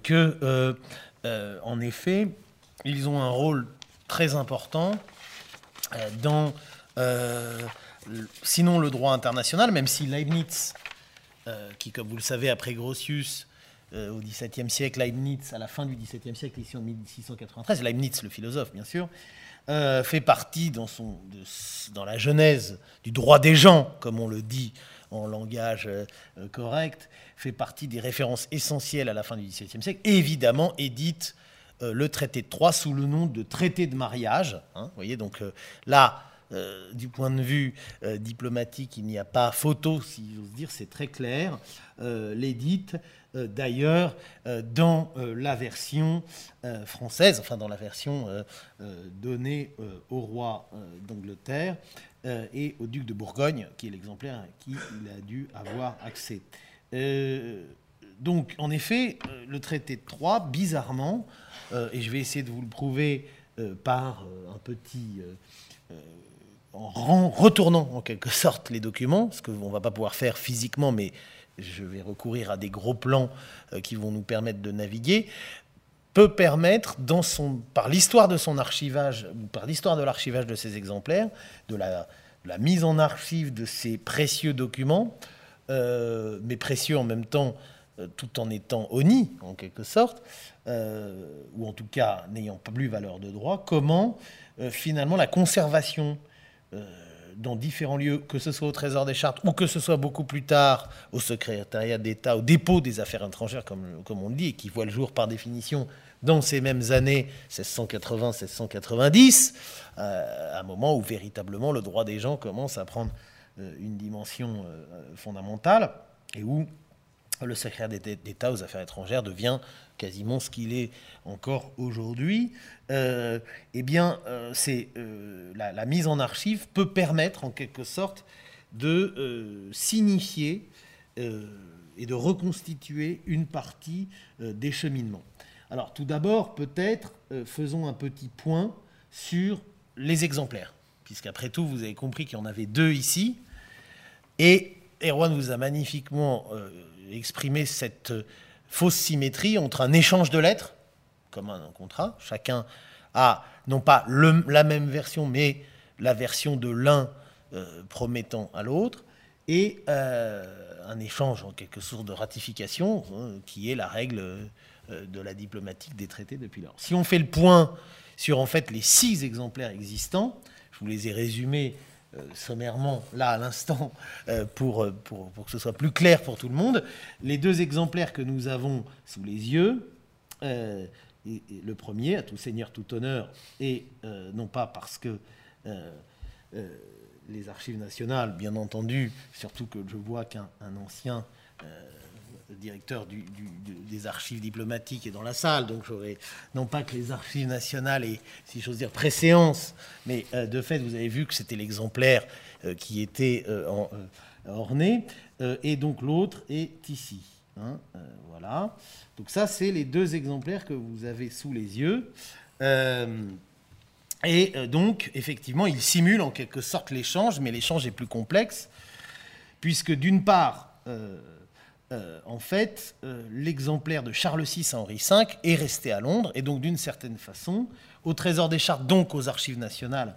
que, en effet, ils ont un rôle très important dans, sinon le droit international, même si Leibniz, qui, comme vous le savez, après Grotius, euh, au XVIIe siècle, Leibniz, à la fin du XVIIe siècle, ici en 1693, Leibniz, le philosophe, bien sûr, euh, fait partie dans, son, dans la genèse du droit des gens, comme on le dit en langage euh, correct, fait partie des références essentielles à la fin du XVIIe siècle, et évidemment édite le traité de Troyes sous le nom de traité de mariage. Hein, vous voyez, donc là, du point de vue diplomatique, il n'y a pas photo, si j'ose dire, c'est très clair. L'édite euh, d'ailleurs euh, dans euh, la version française, enfin dans la version donnée au roi d'Angleterre et au duc de Bourgogne, qui est l'exemplaire à qui il a dû avoir accès. Donc, en effet, le traité de Troyes, bizarrement, et je vais essayer de vous le prouver par un petit en retournant en quelque sorte les documents, ce qu'on ne va pas pouvoir faire physiquement, mais je vais recourir à des gros plans euh, qui vont nous permettre de naviguer, peut permettre, par l'histoire de son archivage, par l'histoire de l'archivage de ces exemplaires, de la, mise en archive de ces précieux documents, euh, mais précieux en même temps, euh, tout en étant honnis, en quelque sorte, ou en tout cas n'ayant plus valeur de droit, comment finalement la conservation dans différents lieux, que ce soit au Trésor des Chartes ou que ce soit beaucoup plus tard au secrétariat d'État, au dépôt des affaires étrangères, comme, comme on le dit, et qui voit le jour par définition dans ces mêmes années 1680-1690, euh, à un moment où véritablement le droit des gens commence à prendre euh, une dimension euh, fondamentale et où le secrétaire d'État aux affaires étrangères devient quasiment ce qu'il est encore aujourd'hui, euh, eh bien, euh, c'est euh, la, mise en archive peut permettre en quelque sorte de signifier et de reconstituer une partie des cheminements. Alors, tout d'abord, peut-être faisons un petit point sur les exemplaires, puisqu'après tout, vous avez compris qu'il y en avait deux ici, et Erwan vous a magnifiquement exprimé cette fausse symétrie entre un échange de lettres, comme un contrat, chacun a non pas la même version, mais la version de l'un euh, promettant à l'autre, et euh, un échange en quelque sorte de ratification, hein, qui est la règle euh, de la diplomatique des traités depuis lors. Si on fait le point sur en fait les six exemplaires existants, je vous les ai résumés euh, sommairement là à l'instant euh, pour, pour, pour, que ce soit plus clair pour tout le monde. Les deux exemplaires que nous avons sous les yeux, euh, le premier, à tout seigneur, tout honneur, et non pas parce que les archives nationales, bien entendu, surtout que je vois qu'un ancien directeur des archives diplomatiques est dans la salle, donc j'aurais non pas que les archives nationales aient, si j'ose dire, préséance, mais euh, de fait, vous avez vu que c'était l'exemplaire euh, qui était euh, orné, et donc l'autre est ici. Hein, voilà. Donc ça, c'est les deux exemplaires que vous avez sous les yeux. et donc, effectivement, il simule en quelque sorte l'échange, mais l'échange est plus complexe, puisque d'une part, euh, en fait, euh, l'exemplaire de Charles VI à Henri V est resté à Londres, et donc d'une certaine façon, au Trésor des Chartes, donc aux Archives nationales,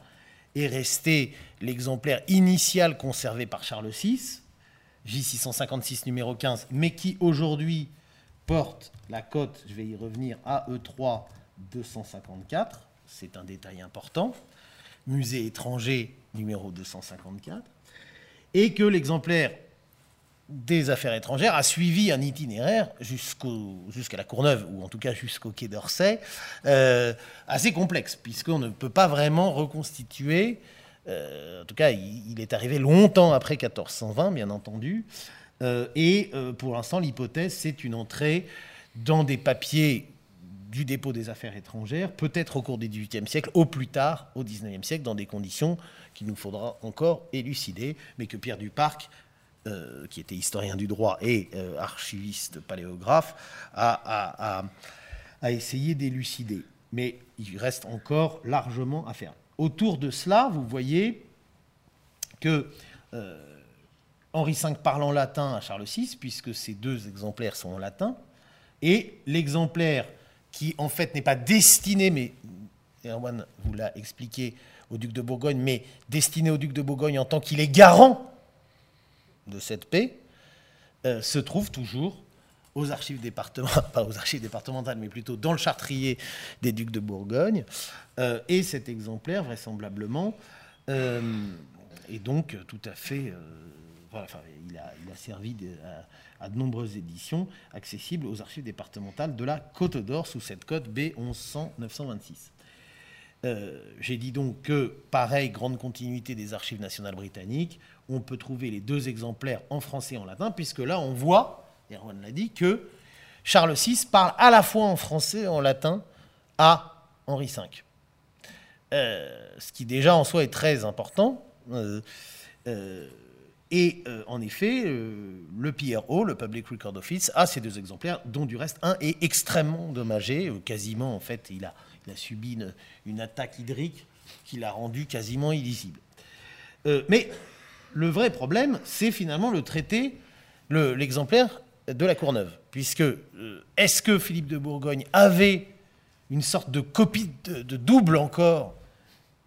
est resté l'exemplaire initial conservé par Charles VI, J656 numéro 15, mais qui aujourd'hui porte la cote, je vais y revenir, AE3 254, c'est un détail important, musée étranger numéro 254, et que l'exemplaire des Affaires étrangères a suivi un itinéraire jusqu'à la Courneuve, ou en tout cas jusqu'au Quai d'Orsay, euh, assez complexe, puisqu'on ne peut pas vraiment reconstituer, euh, en tout cas il, est arrivé longtemps après 1420, bien entendu, euh, et pour l'instant l'hypothèse c'est une entrée dans des papiers du dépôt des affaires étrangères, peut-être au cours du XVIIIe siècle, au plus tard au XIXe siècle, dans des conditions qu'il nous faudra encore élucider, mais que Pierre Duparc euh, qui était historien du droit et euh, archiviste paléographe, a, essayé d'élucider. mais il reste encore largement à faire. Autour de cela, vous voyez que euh, Henri V parle en latin à Charles VI, puisque ces deux exemplaires sont en latin, et l'exemplaire qui en fait n'est pas destiné, mais Erwan vous l'a expliqué, au duc de Bourgogne, mais destiné au duc de Bourgogne en tant qu'il est garant de cette paix, euh, se trouve toujours aux archives départementales, pas aux archives départementales, mais plutôt dans le chartrier des ducs de Bourgogne. Euh, et cet exemplaire, vraisemblablement, euh, est donc tout à fait. il, a, servi à, de nombreuses éditions accessibles aux archives départementales de la Côte d'Or sous cette cote B1100-926. J'ai dit donc que, pareil, grande continuité des archives nationales britanniques, on peut trouver les deux exemplaires en français et en latin, puisque là, on voit, Erwan l'a dit, que Charles VI parle à la fois en français et en latin à Henri V. Euh, ce qui déjà en soi est très important. Euh, euh, et en effet, le PRO, le Public Record Office, a ces deux exemplaires, dont du reste un est extrêmement endommagé. quasiment, en fait, il a, il a subi une, attaque hydrique qui l'a rendu quasiment illisible. mais le vrai problème, c'est finalement le traité, l'exemplaire de la Courneuve. Puisque, euh, est-ce que Philippe de Bourgogne avait une sorte de copie de, double encore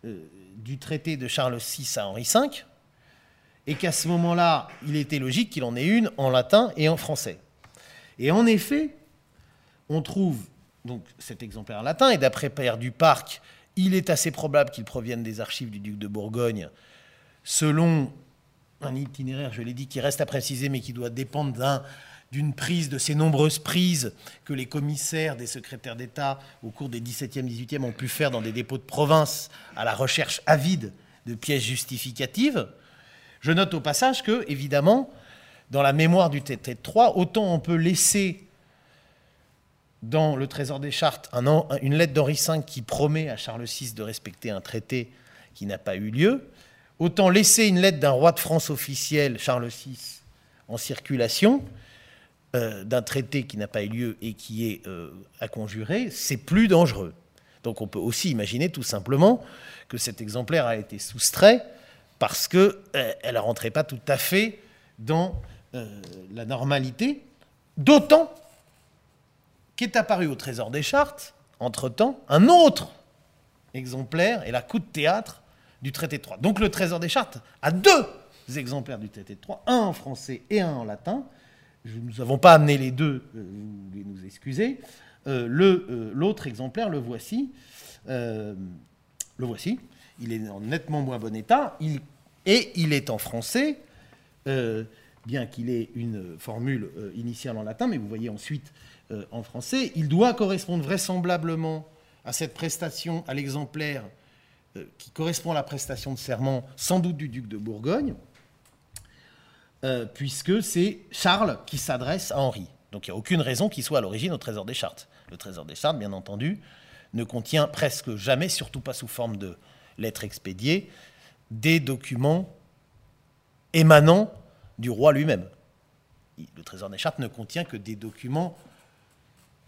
euh, du traité de Charles VI à Henri V et qu'à ce moment-là, il était logique qu'il en ait une en latin et en français? Et en effet, on trouve donc cet exemplaire latin, et d'après Père du Parc, il est assez probable qu'il provienne des archives du duc de Bourgogne, selon un itinéraire, je l'ai dit, qui reste à préciser, mais qui doit dépendre d'une prise de ces nombreuses prises que les commissaires des secrétaires d'État au cours des 17e, 18e ont pu faire dans des dépôts de province à la recherche avide de pièces justificatives. Je note au passage que, évidemment, dans la mémoire du traité de Troyes, autant on peut laisser dans le Trésor des Chartes une lettre d'Henri V qui promet à Charles VI de respecter un traité qui n'a pas eu lieu, Autant laisser une lettre d'un roi de France officiel, Charles VI, en circulation, euh, d'un traité qui n'a pas eu lieu et qui est euh, à conjurer, c'est plus dangereux. Donc on peut aussi imaginer tout simplement que cet exemplaire a été soustrait parce qu'elle euh, ne rentrait pas tout à fait dans la normalité, d'autant qu'est apparu au Trésor des Chartes, entre-temps, un autre exemplaire, et la coup de théâtre, du traité de Troyes. Donc le Trésor des Chartes a deux exemplaires du traité de Troyes, un en français et un en latin. Nous n'avons pas amené les deux, euh, vous voulez nous excuser. Euh, euh, l'autre exemplaire, le voici. le voici. Il est en nettement moins bon état. Et il est en français, bien qu'il ait une formule initiale en latin, mais vous voyez ensuite en français. Il doit correspondre vraisemblablement à cette prestation, à l'exemplaire euh, qui correspond à la prestation de serment sans doute du duc de Bourgogne, euh, puisque c'est Charles qui s'adresse à Henri. Donc il n'y a aucune raison qu'il soit à l'origine au Trésor des Chartes. Le Trésor des Chartes, bien entendu, ne contient presque jamais, surtout pas sous forme de lettres expédiées, des documents émanant du roi lui-même. Le Trésor des Chartes ne contient que des documents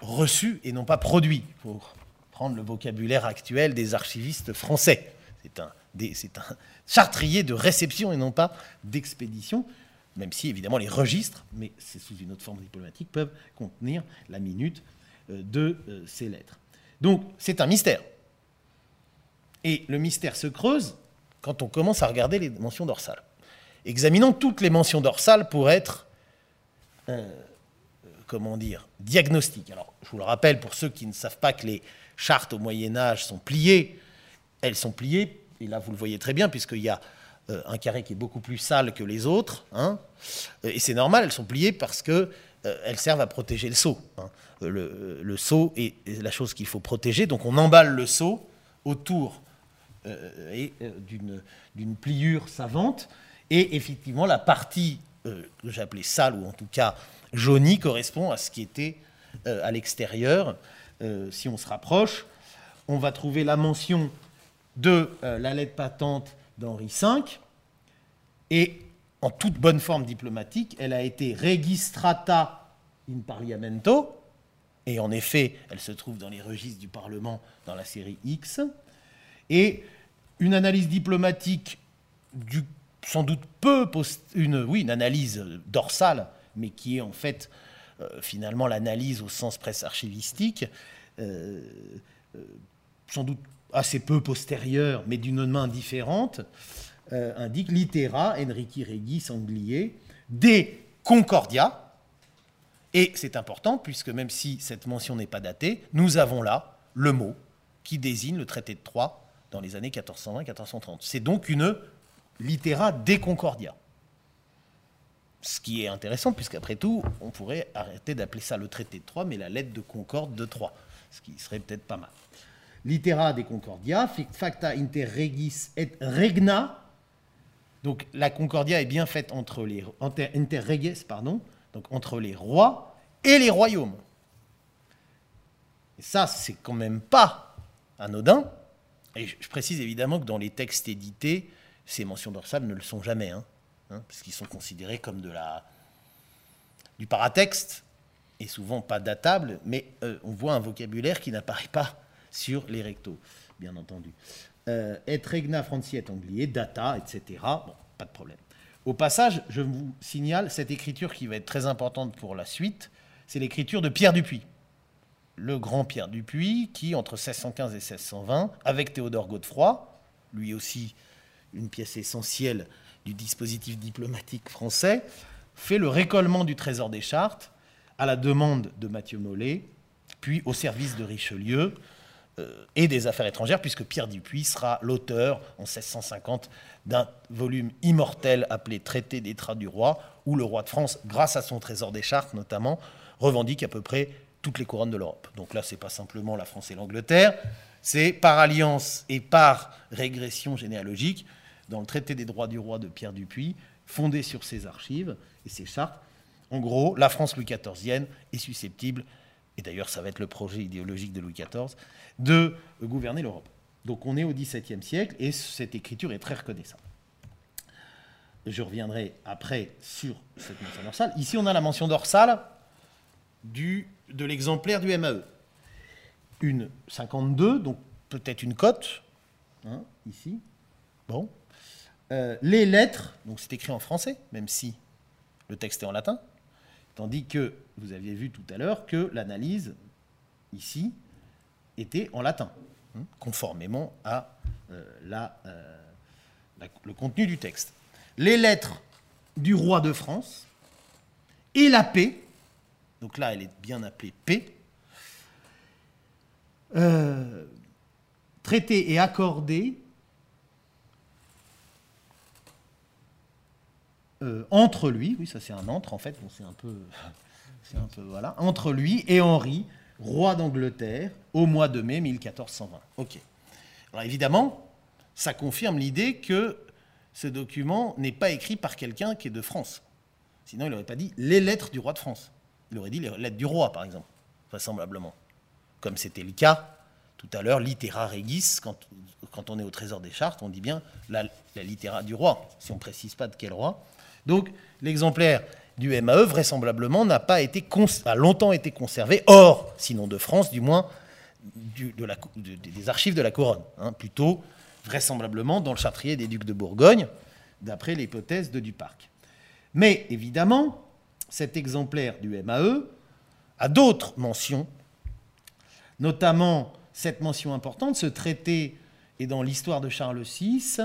reçus et non pas produits, pour prendre le vocabulaire actuel des archivistes français. C'est un, un chartrier de réception et non pas d'expédition, même si évidemment les registres, mais c'est sous une autre forme diplomatique, peuvent contenir la minute euh, de euh, ces lettres. Donc c'est un mystère. Et le mystère se creuse quand on commence à regarder les mentions dorsales. Examinons toutes les mentions dorsales pour être, euh, comment dire, diagnostiques. Alors, je vous le rappelle pour ceux qui ne savent pas que les chartes au Moyen Âge sont pliées, elles sont pliées, et là vous le voyez très bien, puisqu'il y a euh, un carré qui est beaucoup plus sale que les autres, hein. et c'est normal, elles sont pliées parce qu'elles euh, servent à protéger le seau. Hein. Le, le, seau est la chose qu'il faut protéger, donc on emballe le seau autour euh, d'une pliure savante, et effectivement la partie que j'ai appelée sale, ou en tout cas jaunie, correspond à ce qui était à l'extérieur, euh, si on se rapproche, on va trouver la mention de euh, la lettre patente d'Henri V. Et en toute bonne forme diplomatique, elle a été registrata in Parlamento, Et en effet, elle se trouve dans les registres du Parlement dans la série X. Et une analyse diplomatique du sans doute peu une, oui, une analyse dorsale, mais qui est en fait euh, finalement l'analyse au sens presse archivistique, euh, euh, sans doute assez peu postérieure, mais d'une main différente, indique littéra Enrique Regis Sanglier des Concordia. Et c'est important, puisque même si cette mention n'est pas datée, nous avons là le mot qui désigne le traité de Troyes dans les années 1420-1430. C'est donc une littéra des Concordia. Ce qui est intéressant, puisqu'après tout, on pourrait arrêter d'appeler ça le traité de Troyes, mais la lettre de Concorde de Troyes, ce qui serait peut-être pas mal. Littéra des Concordia, facta inter regis et regna. Donc la Concordia est bien faite entre les inter reges, pardon, donc entre les rois et les royaumes. Et ça, c'est quand même pas anodin. Et je précise évidemment que dans les textes édités, ces mentions dorsales ne le sont jamais, hein, hein, puisqu'ils sont considérés comme de la, du paratexte, et souvent pas datable, mais euh, on voit un vocabulaire qui n'apparaît pas sur les rectos, bien entendu. Euh, et regna franciet anglier, data, etc. Bon, pas de problème. Au passage, je vous signale cette écriture qui va être très importante pour la suite, c'est l'écriture de Pierre Dupuis. Le grand Pierre Dupuis, qui, entre 1615 et 1620, avec Théodore Godefroy, lui aussi une pièce essentielle du dispositif diplomatique français, fait le récollement du trésor des chartes à la demande de Mathieu Mollet, puis au service de Richelieu euh, et des affaires étrangères, puisque Pierre Dupuis sera l'auteur en 1650 d'un volume immortel appelé Traité des traits du roi, où le roi de France, grâce à son trésor des chartes notamment, revendique à peu près toutes les couronnes de l'Europe. Donc là, ce n'est pas simplement la France et l'Angleterre, c'est par alliance et par régression généalogique dans le traité des droits du roi de Pierre Dupuis, fondé sur ses archives et ses chartes. En gros, la France Louis XIVienne est susceptible, et d'ailleurs ça va être le projet idéologique de Louis XIV, de gouverner l'Europe. Donc on est au XVIIe siècle et cette écriture est très reconnaissable. Je reviendrai après sur cette mention dorsale. Ici on a la mention dorsale du, de l'exemplaire du MAE. Une 52, donc peut-être une cote, hein, ici. Bon, euh, les lettres, donc c'est écrit en français, même si le texte est en latin, tandis que vous aviez vu tout à l'heure que l'analyse, ici, était en latin, hein, conformément à euh, euh, le contenu du texte. Les lettres du roi de France et la paix, donc là elle est bien appelée paix, traité et accordé Euh, entre lui, oui, ça c'est un entre en fait, c'est un peu, c'est un peu voilà, entre lui et Henri, roi d'Angleterre, au mois de mai 1420. Ok. Alors évidemment, ça confirme l'idée que ce document n'est pas écrit par quelqu'un qui est de France. Sinon, il n'aurait pas dit les lettres du roi de France. Il aurait dit les lettres du roi, par exemple, vraisemblablement. Comme c'était le cas tout à l'heure, littéra regis, quand, quand, on est au trésor des chartes, on dit bien la, la littéra du roi, si on ne précise pas de quel roi. Donc l'exemplaire du MAE, vraisemblablement, n'a pas été a longtemps été conservé, hors, sinon de France, du moins des archives de la couronne. Hein, plutôt, vraisemblablement, dans le chartrier des ducs de Bourgogne, d'après l'hypothèse de Duparc. Mais évidemment, cet exemplaire du MAE a d'autres mentions, notamment cette mention importante, ce traité est dans l'histoire de Charles VI,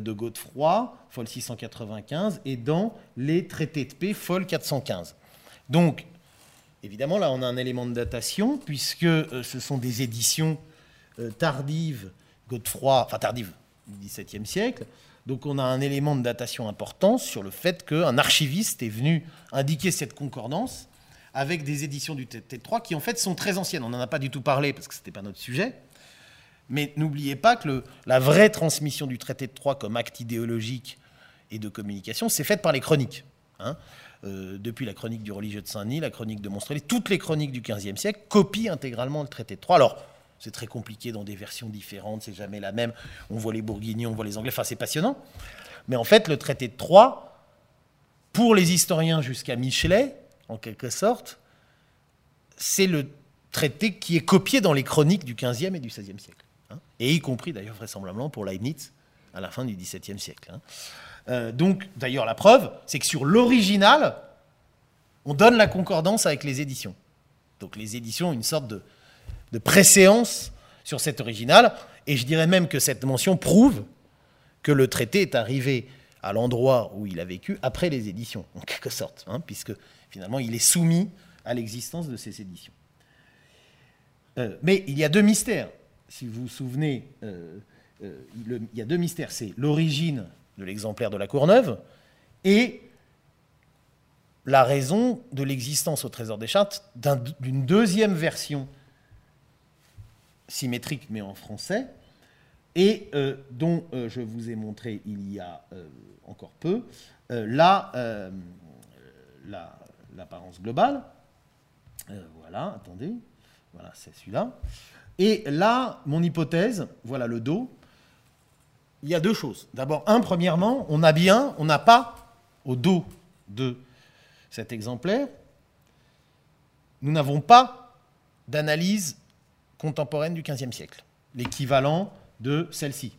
de Godefroy, folle 695, et dans les traités de paix, folle 415. Donc, évidemment, là, on a un élément de datation, puisque euh, ce sont des éditions euh, tardives, Godefroy, enfin tardives du XVIIe siècle. Donc, on a un élément de datation important sur le fait qu'un archiviste est venu indiquer cette concordance avec des éditions du traité de Troyes qui, en fait, sont très anciennes. On n'en a pas du tout parlé parce que ce n'était pas notre sujet. Mais n'oubliez pas que la vraie transmission du traité de Troyes comme acte idéologique et de communication, c'est faite par les chroniques. Hein. Euh, depuis la chronique du religieux de Saint-Denis, la chronique de Monstrelet, toutes les chroniques du XVe siècle copient intégralement le traité de Troyes. Alors, c'est très compliqué dans des versions différentes, c'est jamais la même. On voit les Bourguignons, on voit les Anglais, enfin c'est passionnant. Mais en fait, le traité de Troyes, pour les historiens jusqu'à Michelet, en quelque sorte, c'est le traité qui est copié dans les chroniques du XVe et du XVIe siècle. Hein, et y compris d'ailleurs vraisemblablement pour Leibniz à la fin du XVIIe siècle. Hein. Euh, donc d'ailleurs la preuve, c'est que sur l'original, on donne la concordance avec les éditions. Donc les éditions ont une sorte de, de préséance sur cet original, et je dirais même que cette mention prouve que le traité est arrivé à l'endroit où il a vécu après les éditions, en quelque sorte, hein, puisque finalement il est soumis à l'existence de ces éditions. Euh, mais il y a deux mystères, si vous vous souvenez, euh, euh, il y a deux mystères, c'est l'origine de l'exemplaire de la Courneuve et la raison de l'existence au Trésor des Chartes d'une deuxième version symétrique mais en français, et euh, dont je vous ai montré il y a encore peu l'apparence globale. voilà, attendez, voilà, c'est celui-là. Et là, mon hypothèse, voilà le dos. Il y a deux choses. D'abord, un, premièrement, on a bien, on n'a pas au dos de cet exemplaire, nous n'avons pas d'analyse contemporaine du XVe siècle, l'équivalent de celle-ci,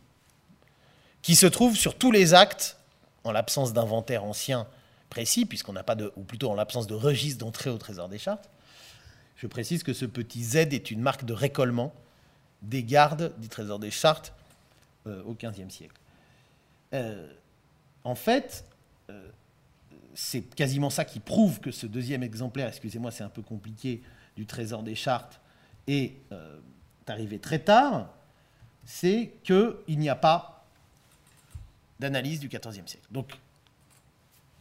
qui se trouve sur tous les actes, en l'absence d'inventaire ancien précis, puisqu'on n'a pas de, ou plutôt en l'absence de registre d'entrée au trésor des chartes. Je précise que ce petit Z est une marque de récollement des gardes du trésor des chartes euh, au XVe siècle. Euh, en fait, euh, c'est quasiment ça qui prouve que ce deuxième exemplaire, excusez-moi, c'est un peu compliqué, du trésor des chartes est arrivé très tard, c'est qu'il n'y a pas d'analyse du XIVe siècle. Donc,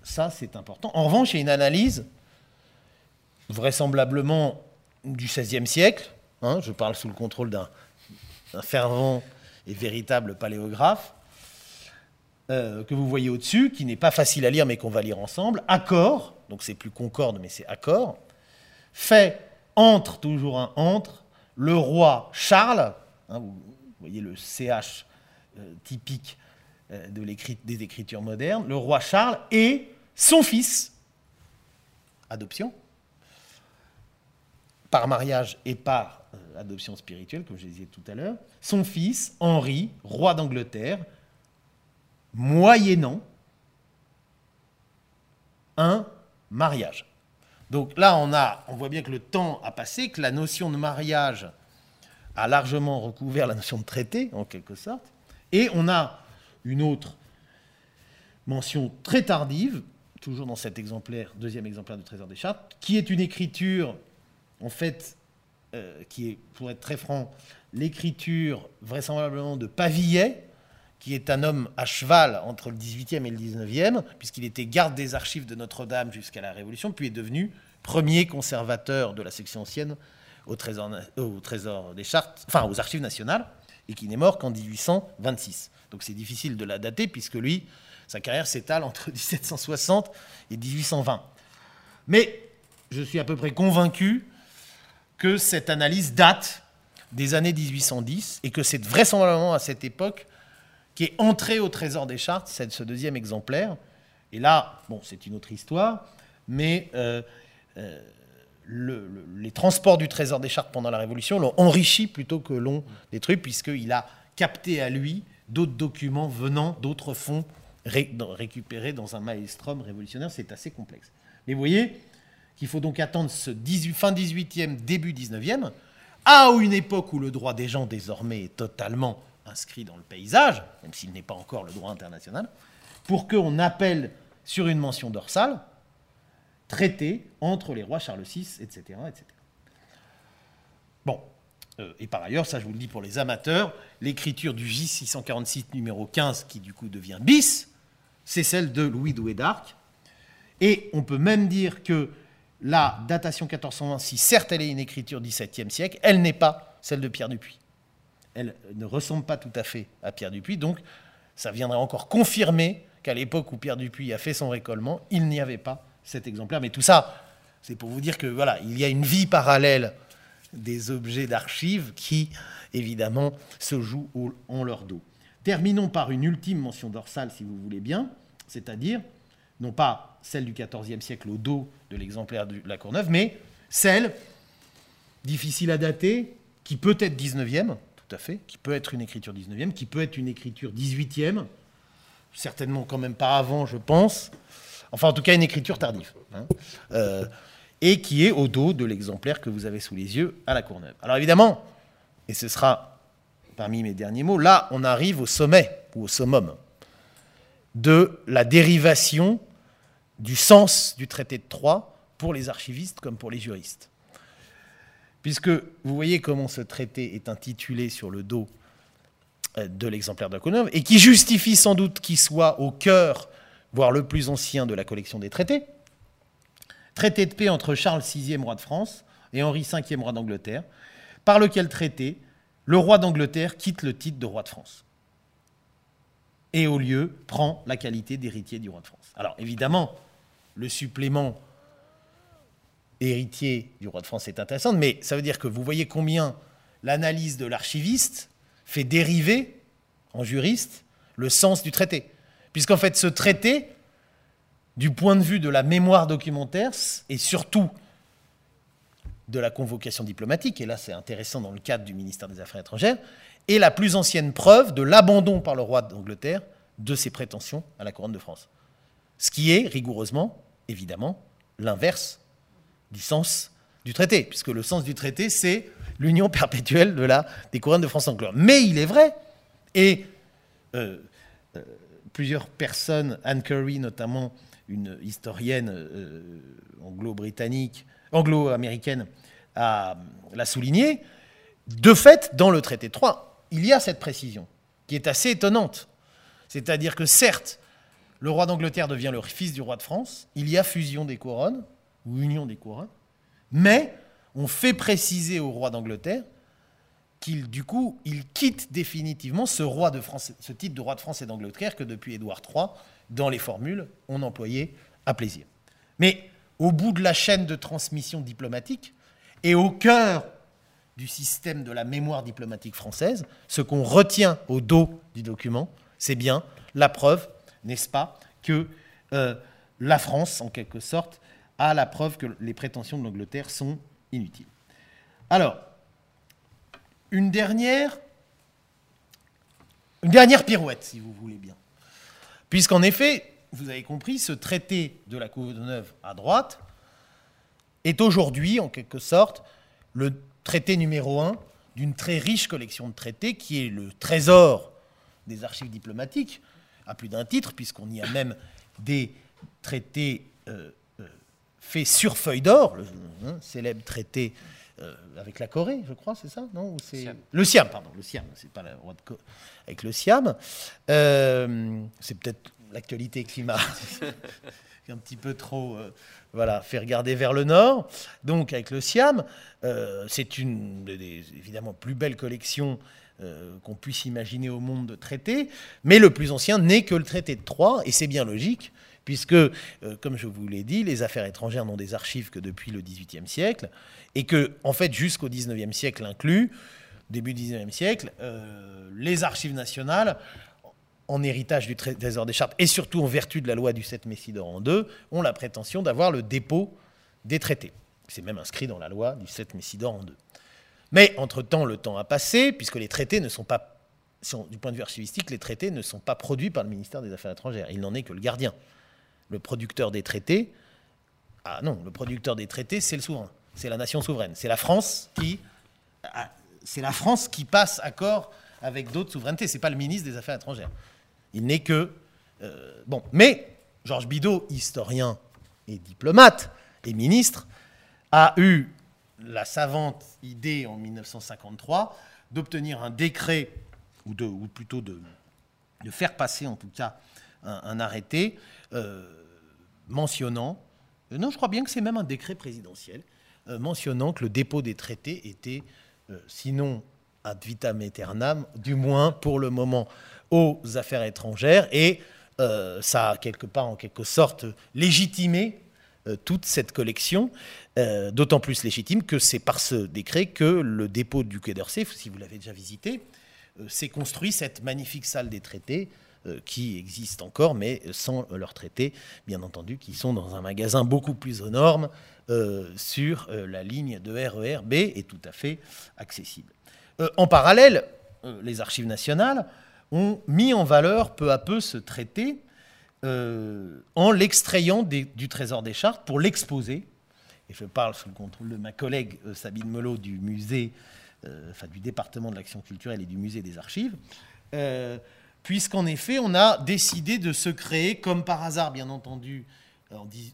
ça, c'est important. En revanche, il y a une analyse, vraisemblablement du XVIe siècle, hein, je parle sous le contrôle d'un fervent et véritable paléographe, euh, que vous voyez au-dessus, qui n'est pas facile à lire, mais qu'on va lire ensemble. Accord, donc c'est plus concorde, mais c'est accord, fait entre, toujours un entre, le roi Charles, hein, vous voyez le CH euh, typique euh, de des écritures modernes, le roi Charles et son fils, adoption, par mariage et par adoption spirituelle, comme je disais tout à l'heure, son fils, Henri, roi d'Angleterre, moyennant un mariage. Donc là, on, a, on voit bien que le temps a passé, que la notion de mariage a largement recouvert la notion de traité, en quelque sorte. Et on a une autre mention très tardive, toujours dans cet exemplaire, deuxième exemplaire du Trésor des Chartes, qui est une écriture, en fait, euh, qui est, pour être très franc, l'écriture vraisemblablement de Pavillet, qui est un homme à cheval entre le 18e et le 19e, puisqu'il était garde des archives de Notre-Dame jusqu'à la Révolution, puis est devenu premier conservateur de la section ancienne au Trésor, au trésor des Chartes, enfin aux Archives nationales, et qui n'est mort qu'en 1826. Donc c'est difficile de la dater, puisque lui, sa carrière s'étale entre 1760 et 1820. Mais je suis à peu près convaincu que cette analyse date des années 1810 et que c'est vraisemblablement à cette époque qui est entré au trésor des chartes, ce deuxième exemplaire. Et là, bon, c'est une autre histoire, mais euh, euh, les transports du trésor des chartes pendant la Révolution l'ont enrichi plutôt que l'ont détruit, puisqu'il a capté à lui d'autres documents venant d'autres fonds récupérés dans un maelstrom révolutionnaire. C'est assez complexe. Mais vous voyez qu'il faut donc attendre ce 18, fin 18e, début 19e, à une époque où le droit des gens désormais est totalement inscrit dans le paysage, même s'il n'est pas encore le droit international, pour qu'on appelle sur une mention dorsale traité entre les rois Charles VI, etc. etc. Bon, euh, et par ailleurs, ça je vous le dis pour les amateurs, l'écriture du J646 numéro 15, qui du coup devient bis, c'est celle de Louis Douai d'Arc. Et on peut même dire que la datation 1420, si certes elle est une écriture du XVIIe siècle, elle n'est pas celle de Pierre Dupuis elle ne ressemble pas tout à fait à Pierre Dupuis. Donc, ça viendrait encore confirmer qu'à l'époque où Pierre Dupuis a fait son récollement, il n'y avait pas cet exemplaire. Mais tout ça, c'est pour vous dire que voilà, il y a une vie parallèle des objets d'archives qui, évidemment, se jouent en leur dos. Terminons par une ultime mention dorsale, si vous voulez bien, c'est-à-dire, non pas celle du XIVe siècle au dos de l'exemplaire de la Courneuve, mais celle difficile à dater, qui peut être 19e, tout à fait, qui peut être une écriture 19e, qui peut être une écriture 18e, certainement quand même pas avant, je pense, enfin en tout cas une écriture tardive, hein. euh, et qui est au dos de l'exemplaire que vous avez sous les yeux à la Courneuve. Alors évidemment, et ce sera parmi mes derniers mots, là on arrive au sommet, ou au summum, de la dérivation du sens du traité de Troyes pour les archivistes comme pour les juristes. Puisque vous voyez comment ce traité est intitulé sur le dos euh, de l'exemplaire la et qui justifie sans doute qu'il soit au cœur, voire le plus ancien de la collection des traités. Traité de paix entre Charles VI, roi de France, et Henri V, roi d'Angleterre, par lequel traité, le roi d'Angleterre quitte le titre de roi de France. Et au lieu, prend la qualité d'héritier du roi de France. Alors évidemment, le supplément héritier du roi de France est intéressant, mais ça veut dire que vous voyez combien l'analyse de l'archiviste fait dériver, en juriste, le sens du traité. Puisqu'en fait, ce traité, du point de vue de la mémoire documentaire, et surtout de la convocation diplomatique, et là c'est intéressant dans le cadre du ministère des Affaires étrangères, est la plus ancienne preuve de l'abandon par le roi d'Angleterre de ses prétentions à la couronne de France. Ce qui est rigoureusement, évidemment, l'inverse du sens du traité, puisque le sens du traité, c'est l'union perpétuelle de la, des couronnes de France anglaise. Mais il est vrai, et euh, euh, plusieurs personnes, Anne Curry notamment, une historienne euh, anglo-britannique, anglo-américaine, l'a souligné, de fait, dans le traité de Troyes, il y a cette précision, qui est assez étonnante. C'est-à-dire que certes, le roi d'Angleterre devient le fils du roi de France, il y a fusion des couronnes, ou union des couronnes, mais on fait préciser au roi d'Angleterre qu'il, du coup, il quitte définitivement ce, roi de ce titre de roi de France et d'Angleterre que depuis Édouard III, dans les formules, on employait à plaisir. Mais au bout de la chaîne de transmission diplomatique et au cœur du système de la mémoire diplomatique française, ce qu'on retient au dos du document, c'est bien la preuve n'est-ce pas, que euh, la France, en quelque sorte, a la preuve que les prétentions de l'Angleterre sont inutiles. Alors, une dernière, une dernière pirouette, si vous voulez bien. Puisqu'en effet, vous avez compris, ce traité de la Courneuve à droite est aujourd'hui, en quelque sorte, le traité numéro un d'une très riche collection de traités qui est le trésor des archives diplomatiques à plus d'un titre, puisqu'on y a même des traités euh, euh, faits sur feuille d'or, le hein, célèbre traité euh, avec la Corée, je crois, c'est ça Non Le Siam, pardon, le Siam, c'est pas la roi de avec le Siam. c'est peut-être l'actualité climat un petit peu trop voilà, fait regarder vers le nord. Donc avec le Siam, c'est une des évidemment plus belles collections euh, qu'on puisse imaginer au monde de traités, mais le plus ancien n'est que le traité de Troyes, et c'est bien logique, puisque, euh, comme je vous l'ai dit, les affaires étrangères n'ont des archives que depuis le XVIIIe siècle, et que, en fait, jusqu'au XIXe siècle inclus, début du XIXe siècle, euh, les archives nationales, en héritage du trésor des chartes, et surtout en vertu de la loi du 7 Messidor en deux, ont la prétention d'avoir le dépôt des traités. C'est même inscrit dans la loi du 7 Messidor en deux. Mais entre-temps, le temps a passé, puisque les traités ne sont pas, du point de vue archivistique, les traités ne sont pas produits par le ministère des Affaires étrangères. Il n'en est que le gardien. Le producteur des traités, ah non, le producteur des traités, c'est le souverain. C'est la nation souveraine. C'est la France qui, ah, c'est la France qui passe accord avec d'autres souverainetés. C'est pas le ministre des Affaires étrangères. Il n'est que euh, bon. Mais Georges Bidault, historien et diplomate et ministre, a eu la savante idée en 1953 d'obtenir un décret, ou, de, ou plutôt de, de, faire passer en tout cas un, arrêté euh, mentionnant, euh, non je crois bien que c'est même un décret présidentiel, mentionnant que le dépôt des traités était, sinon ad vitam aeternam, du moins pour le moment aux affaires étrangères, et ça a quelque part en quelque sorte légitimé euh, toute cette collection, euh, d'autant plus légitime que c'est par ce décret que le dépôt du Quai d'Orsay, si vous l'avez déjà visité, euh, s'est construit cette magnifique salle des traités qui existe encore, mais sans leurs traités, bien entendu, qui sont dans un magasin beaucoup plus aux normes, sur la ligne de RER B est tout à fait accessible. En parallèle, les archives nationales ont mis en valeur peu à peu ce traité en l'extrayant du Trésor des Chartes pour l'exposer. Et je parle sous le contrôle de ma collègue Sabine Melot du musée euh, enfin du département de l'action culturelle et du musée des archives, euh, puisqu'en effet, on a décidé de se créer, comme par hasard, bien entendu,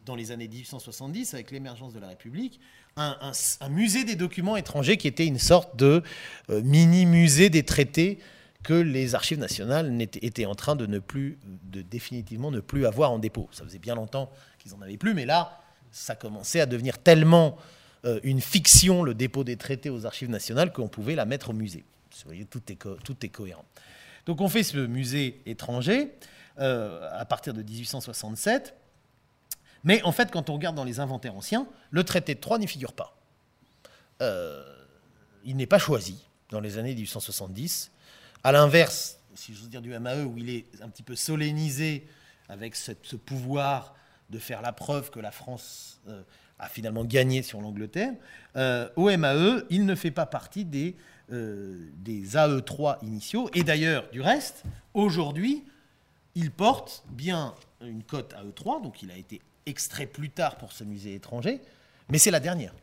dans les années 1870, avec l'émergence de la République, un, musée des documents étrangers qui était une sorte de euh, mini-musée des traités que les archives nationales étaient en train de ne plus, de définitivement ne plus avoir en dépôt. Ça faisait bien longtemps qu'ils n'en avaient plus, mais là, ça commençait à devenir tellement euh, une fiction, le dépôt des traités aux archives nationales, qu'on pouvait la mettre au musée. Vous voyez, tout est, cohérent. Donc on fait ce musée étranger euh, à partir de 1867. Mais en fait, quand on regarde dans les inventaires anciens, le traité de Troyes n'y figure pas. Euh, il n'est pas choisi dans les années 1870. À l'inverse, si j'ose dire du MAE, où il est un petit peu solennisé avec ce, pouvoir de faire la preuve que la France a finalement gagné sur l'Angleterre. Euh, au MAE, il ne fait pas partie des, euh, des AE3 initiaux. Et d'ailleurs, du reste, aujourd'hui, il porte bien une cote AE3, donc il a été extrait plus tard pour ce musée étranger, mais c'est la dernière.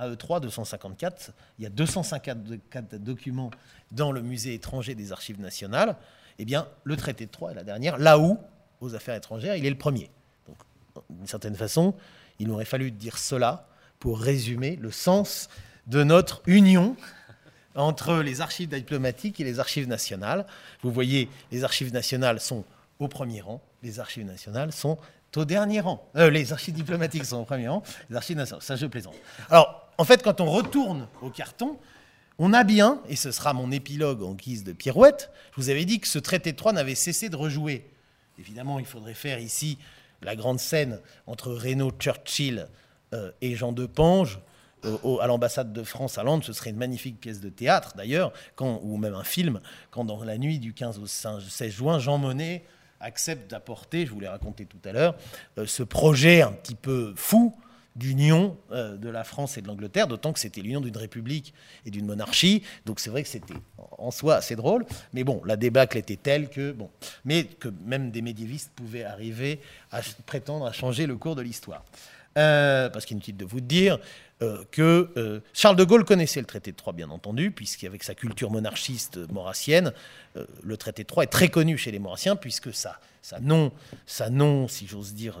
AE3 254, il y a 254 documents dans le musée étranger des archives nationales. Eh bien, le traité de Troyes est la dernière, là où, aux affaires étrangères, il est le premier. Donc, d'une certaine façon, il aurait fallu dire cela pour résumer le sens de notre union entre les archives diplomatiques et les archives nationales. Vous voyez, les archives nationales sont au premier rang, les archives nationales sont au dernier rang. Euh, les archives diplomatiques sont au premier rang, les archives ça je plaisante. Alors, en fait, quand on retourne au carton, on a bien, et ce sera mon épilogue en guise de pirouette, je vous avais dit que ce traité de Troyes n'avait cessé de rejouer. Évidemment, il faudrait faire ici la grande scène entre Renault, Churchill euh, et Jean de Pange euh, à l'ambassade de France à Londres, ce serait une magnifique pièce de théâtre d'ailleurs, ou même un film, quand dans la nuit du 15 au 16 juin, Jean Monnet accepte d'apporter, je vous l'ai raconté tout à l'heure, euh, ce projet un petit peu fou d'union euh, de la France et de l'Angleterre, d'autant que c'était l'union d'une république et d'une monarchie. Donc c'est vrai que c'était en soi assez drôle, mais bon, la débâcle était telle que bon, mais que même des médiévistes pouvaient arriver à prétendre à changer le cours de l'histoire. Euh, parce qu'il est inutile de vous dire que Charles de Gaulle connaissait le traité de Troyes, bien entendu, puisqu'avec sa culture monarchiste maurassienne, le traité de Troyes est très connu chez les maurassiens, puisque ça, ça ça non, si j'ose dire,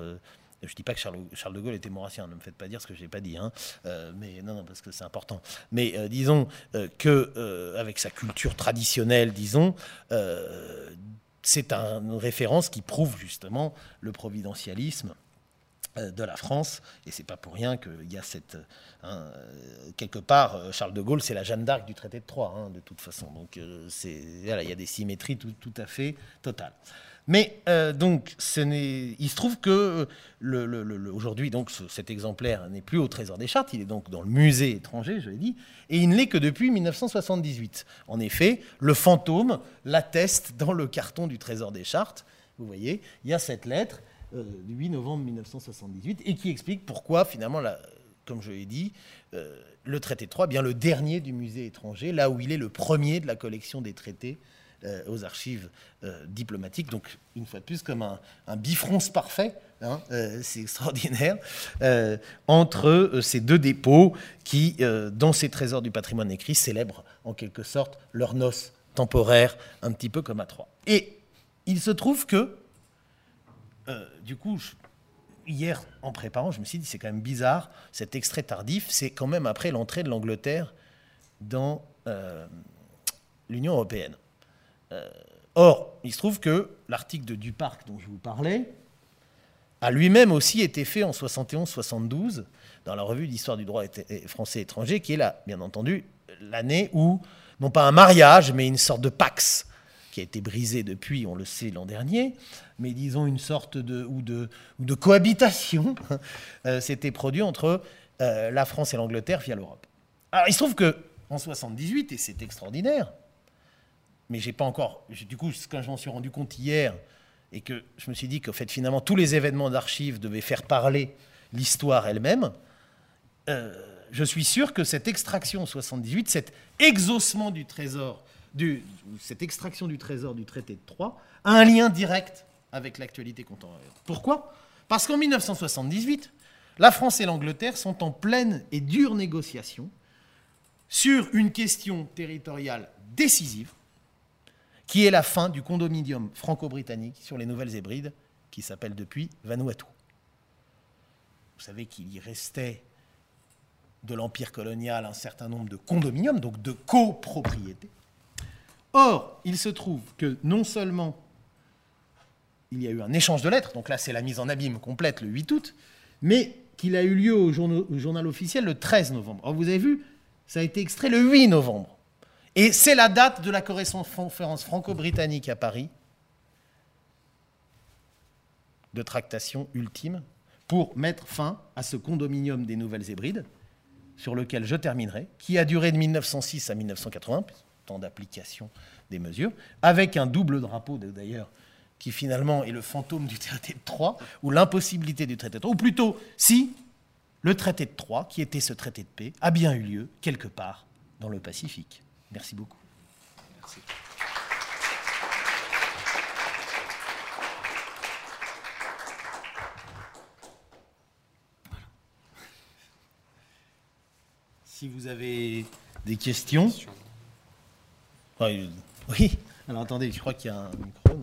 je ne dis pas que Charles, de Gaulle était maurassien, ne me faites pas dire ce que je n'ai pas dit, hein. euh, mais non, non, parce que c'est important. Mais euh, disons euh, que avec sa culture traditionnelle, disons, c'est une référence qui prouve justement le providentialisme de la France, et c'est pas pour rien qu'il y a cette hein, quelque part Charles de Gaulle, c'est la Jeanne d'Arc du traité de Troyes, hein, de toute façon. Donc c'est il y a des symétries tout, tout à fait totales. Mais euh, donc, il se trouve que le, aujourd'hui, donc, cet exemplaire n'est plus au Trésor des Chartes, il est donc dans le musée étranger, je l'ai dit, et il ne l'est que depuis 1978. En effet, le fantôme l'atteste dans le carton du Trésor des Chartes. Vous voyez, il y a cette lettre euh, du 8 novembre 1978 et qui explique pourquoi, finalement, comme je l'ai dit, euh, le traité de Troyes, bien le dernier du musée étranger, là où il est le premier de la collection des traités euh, aux archives euh, diplomatiques. Donc, une fois de plus, comme un, un bifronce parfait, hein, euh, c'est extraordinaire, entre ces deux dépôts qui, dans ces trésors du patrimoine écrit, célèbrent en quelque sorte leur noce temporaire, un petit peu comme à Troyes. Et il se trouve que, du coup, hier, en préparant, je me suis dit, c'est quand même bizarre, cet extrait tardif, c'est quand même après l'entrée de l'Angleterre dans l'Union européenne. Euh, or, il se trouve que l'article de Duparc dont je vous parlais a lui-même aussi été fait en 71-72 dans la revue d'histoire du droit français étranger, qui est là, bien entendu, l'année où, non pas un mariage, mais une sorte de pax qui a été brisé depuis, on le sait, l'an dernier, mais disons une sorte de, ou de, cohabitation euh, s'était produit entre euh, la France et l'Angleterre via l'Europe. Alors il se trouve que en 78, et c'est extraordinaire, mais j'ai pas encore. Du coup, quand je m'en suis rendu compte hier, et que je me suis dit qu'en fait, finalement, tous les événements d'archives devaient faire parler l'histoire elle-même, je suis sûr que cette extraction en 78, cet exaucement du trésor, cette extraction du trésor du traité de Troyes, a un lien direct avec l'actualité contemporaine. Pourquoi? Parce qu'en 1978, la France et l'Angleterre sont en pleine et dure négociation sur une question territoriale décisive, qui est la fin du condominium franco-britannique sur les Nouvelles-Hébrides, qui s'appelle depuis Vanuatu. Vous savez qu'il y restait de l'empire colonial un certain nombre de condominiums, donc de copropriétés. Or, il se trouve que non seulement il y a eu un échange de lettres, donc là c'est la mise en abîme complète le 8 août, mais qu'il a eu lieu au journal, officiel le 13 novembre. Or, vous avez vu, ça a été extrait le 8 novembre. Et c'est la date de la conférence franco-britannique à Paris, de tractation ultime, pour mettre fin à ce condominium des Nouvelles Hébrides, sur lequel je terminerai, qui a duré de 1906 à 1980, temps d'application des mesures, avec un double drapeau d'ailleurs, qui finalement est le fantôme du traité de Troyes, ou l'impossibilité du traité de Troyes, ou plutôt si le traité de Troyes, qui était ce traité de paix, a bien eu lieu quelque part dans le Pacifique. Merci beaucoup. Merci. Si vous avez des questions. oui. Alors attendez, je crois qu'il y a un micro.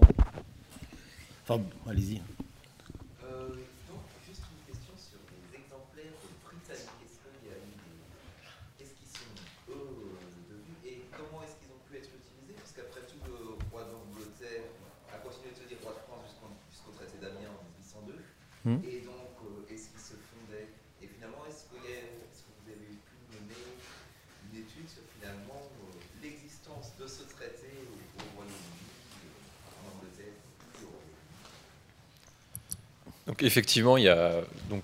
Non? Allez-y. Hmm. Et donc, euh, est-ce qu'il se fondait Et finalement, est-ce que, vous avez pu mener une étude sur finalement euh, l'existence de ce traité au, Royaume-Uni, euh, en Angleterre Donc effectivement, il y a donc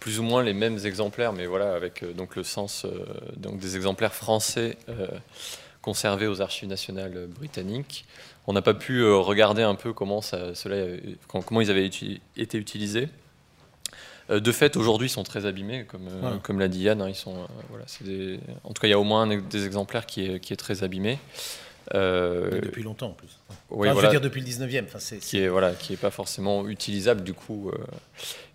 plus ou moins les mêmes exemplaires, mais voilà, avec donc le sens donc des exemplaires français conservés aux archives nationales britanniques. On n'a pas pu euh, regarder un peu comment, ça, cela, comment ils avaient été utilisés. Euh, de fait, aujourd'hui, ils sont très abîmés, comme, euh, comme l'a dit Yann. Hein, ils sont, voilà, des... En tout cas, il y a au moins un des exemplaires qui est, qui est très abîmé. Depuis longtemps en plus. Oui, Je veux dire depuis le 19e. Enfin, c'est, Qui est voilà, qui est pas forcément utilisable du coup.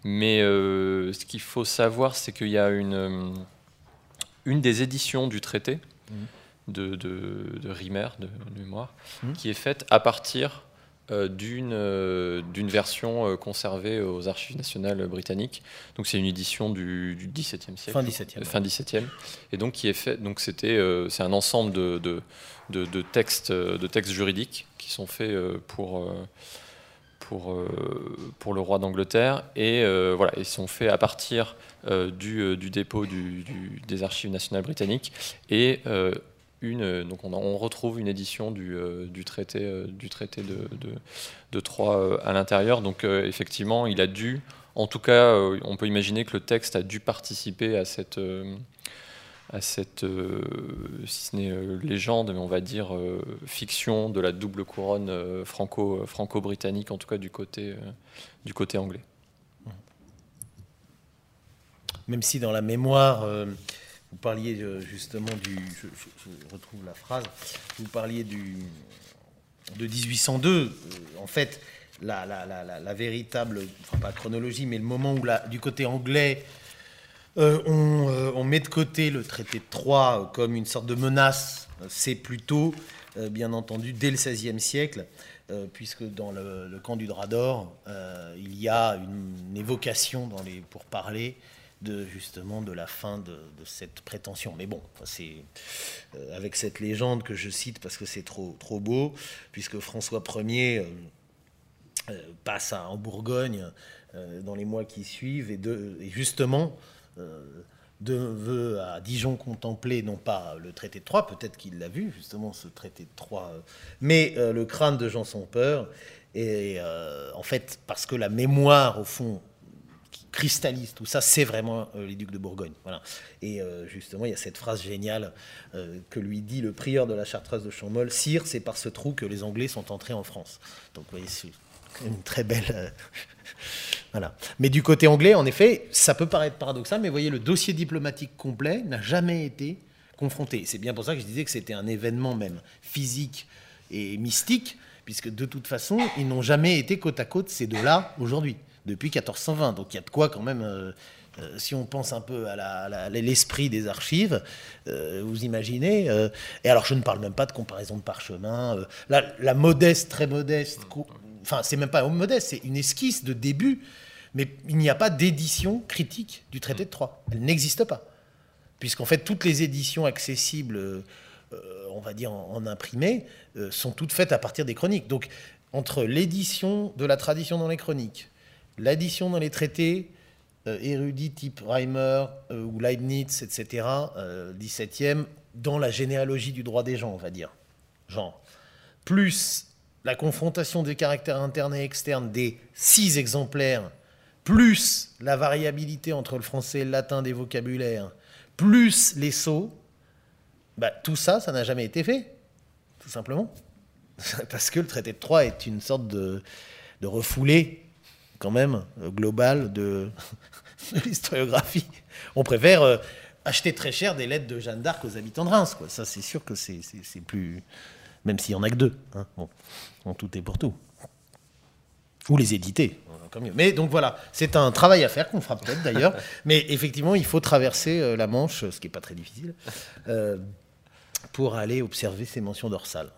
Mais ce qu'il faut savoir, c'est qu'il y a une une des éditions du traité. Mmh de, de, de Rimer, de, mémoire, mmh. qui est faite à partir euh, d'une euh, d'une version euh, conservée aux archives nationales britanniques. Donc c'est une édition du, du XVIIe siècle. Fin XVIIe. Fin XVIIe. Et donc qui est fait. Donc c'était c'est un ensemble de, de, de, textes de textes juridiques qui sont faits pour pour, pour le roi d'Angleterre et voilà ils sont faits à partir du, du, dépôt du, des archives nationales britanniques et euh, donc on, retrouve une édition du, euh, traité, euh, du traité de, de, Troyes à l'intérieur. Donc effectivement, il a dû, en tout cas, on peut imaginer que le texte a dû participer à cette, à cette si ce n'est légende, mais on va dire fiction de la double couronne franco, franco-britannique, en tout cas du côté, du côté anglais. Même si dans la mémoire vous parliez euh, justement du. Je, retrouve la phrase. Vous parliez du, de 1802. Euh, en fait, la, la, véritable. Enfin, pas chronologie, mais le moment où, du côté anglais, euh, on, met de côté le traité de Troyes comme une sorte de menace, c'est plutôt, bien entendu, dès le XVIe siècle, puisque dans le, camp du Drap d'Or, il y a une, évocation dans les de justement de la fin de, cette prétention. Mais bon, c'est euh, avec cette légende que je cite parce que c'est trop, trop beau, puisque François Ier euh, euh, passe en Bourgogne dans les mois qui suivent et, de, justement de, veut à Dijon contempler non pas le traité de Troyes, peut-être qu'il l'a vu justement ce traité de Troyes, mais le crâne de Jean peur. Et en fait, parce que la mémoire, au fond, cristallise tout ça, c'est vraiment euh, les ducs de Bourgogne. Voilà. Et euh, justement, il y a cette phrase géniale euh, que lui dit le prieur de la Chartreuse de Champmol Sire, c'est par ce trou que les Anglais sont entrés en France. Donc, vous voyez, c'est une très belle. Voilà. Mais du côté anglais, en effet, ça peut paraître paradoxal, mais vous voyez, le dossier diplomatique complet n'a jamais été confronté. C'est bien pour ça que je disais que c'était un événement même physique et mystique, puisque de toute façon, ils n'ont jamais été côte à côte, ces deux-là, aujourd'hui, depuis 1420. Donc il y a de quoi quand même... euh, euh, si on pense un peu à l'esprit des archives, euh, vous imaginez. et alors, je ne parle même pas de comparaison de parchemin. la, la modeste, très modeste, co- enfin, c'est même pas modeste, c'est une esquisse de début, mais il n'y a pas d'édition critique du traité de Troyes. Elle n'existe pas. Puisqu'en fait, toutes les éditions accessibles, on va dire en, en imprimé, euh, sont toutes faites à partir des chroniques. Donc, entre l'édition de la tradition dans les chroniques, l'addition dans les traités euh, érudits type Reimer euh, ou Leibniz, etc., euh, 17e, dans la généalogie du droit des gens, on va dire. Genre. Plus la confrontation des caractères internes et externes des six exemplaires, plus la variabilité entre le français et le latin des vocabulaires, plus les sceaux, bah, tout ça, ça n'a jamais été fait, tout simplement. Parce que le traité de Troyes est une sorte de, de refoulé, quand même, euh, global de, de l'historiographie. On préfère euh, acheter très cher des lettres de Jeanne d'Arc aux habitants de Reims. Quoi. Ça, c'est sûr que c'est plus. Même s'il y en a que deux. hein. Bon, en tout et pour tout. Ou les éditer. Mais donc voilà, c'est un travail à faire qu'on fera peut-être d'ailleurs. Mais effectivement, il faut traverser euh, la Manche, ce qui n'est pas très difficile, euh, pour aller observer ces mentions dorsales.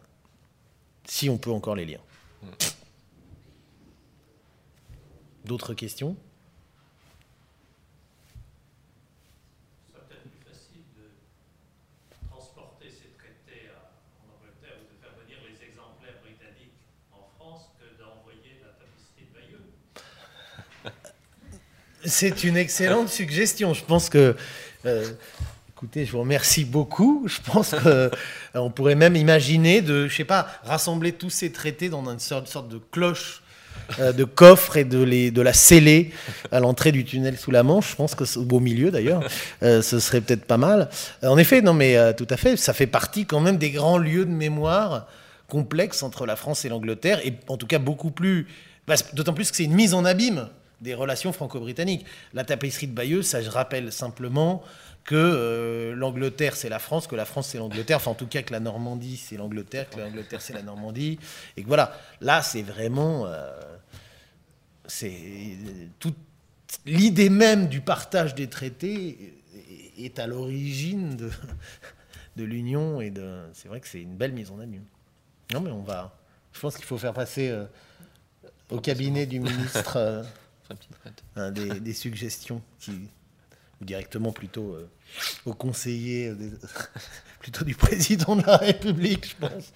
Si on peut encore les lire. D'autres questions serait peut-être plus facile de transporter ces traités à- en Angleterre ou de faire venir les exemplaires britanniques en France que d'envoyer la tapisserie de Bayeux. C'est une excellente suggestion. Je pense que. euh, écoutez, je vous remercie beaucoup. Je pense qu'on pourrait même imaginer de, je sais pas, rassembler tous ces traités dans une sorte, sorte de cloche. Euh, de coffre et de, les, de la sceller à l'entrée du tunnel sous la Manche. Je pense que au beau milieu d'ailleurs. Euh, ce serait peut-être pas mal. Euh, en effet, non, mais tout à fait. Ça fait partie quand même des grands lieux de mémoire complexes entre la France et l'Angleterre, et en tout cas beaucoup plus. parce- D'autant plus que c'est une mise en abîme des relations franco-britanniques. La tapisserie de Bayeux, ça je rappelle simplement que l'Angleterre c'est la France, que la France c'est l'Angleterre, enfin en tout cas que la Normandie c'est l'Angleterre, que l'Angleterre c'est la Normandie, et que voilà, là c'est vraiment, c'est toute l'idée même du partage des traités est- à l'origine de, de l'union et de, c'est vrai que c'est une belle mise en abîme. Non mais on va, je pense qu'il faut faire passer euh, au cabinet du ministre. euh, hein, des, des suggestions qui, ou directement plutôt euh, au conseiller, euh, des- plutôt du président de la République, je pense.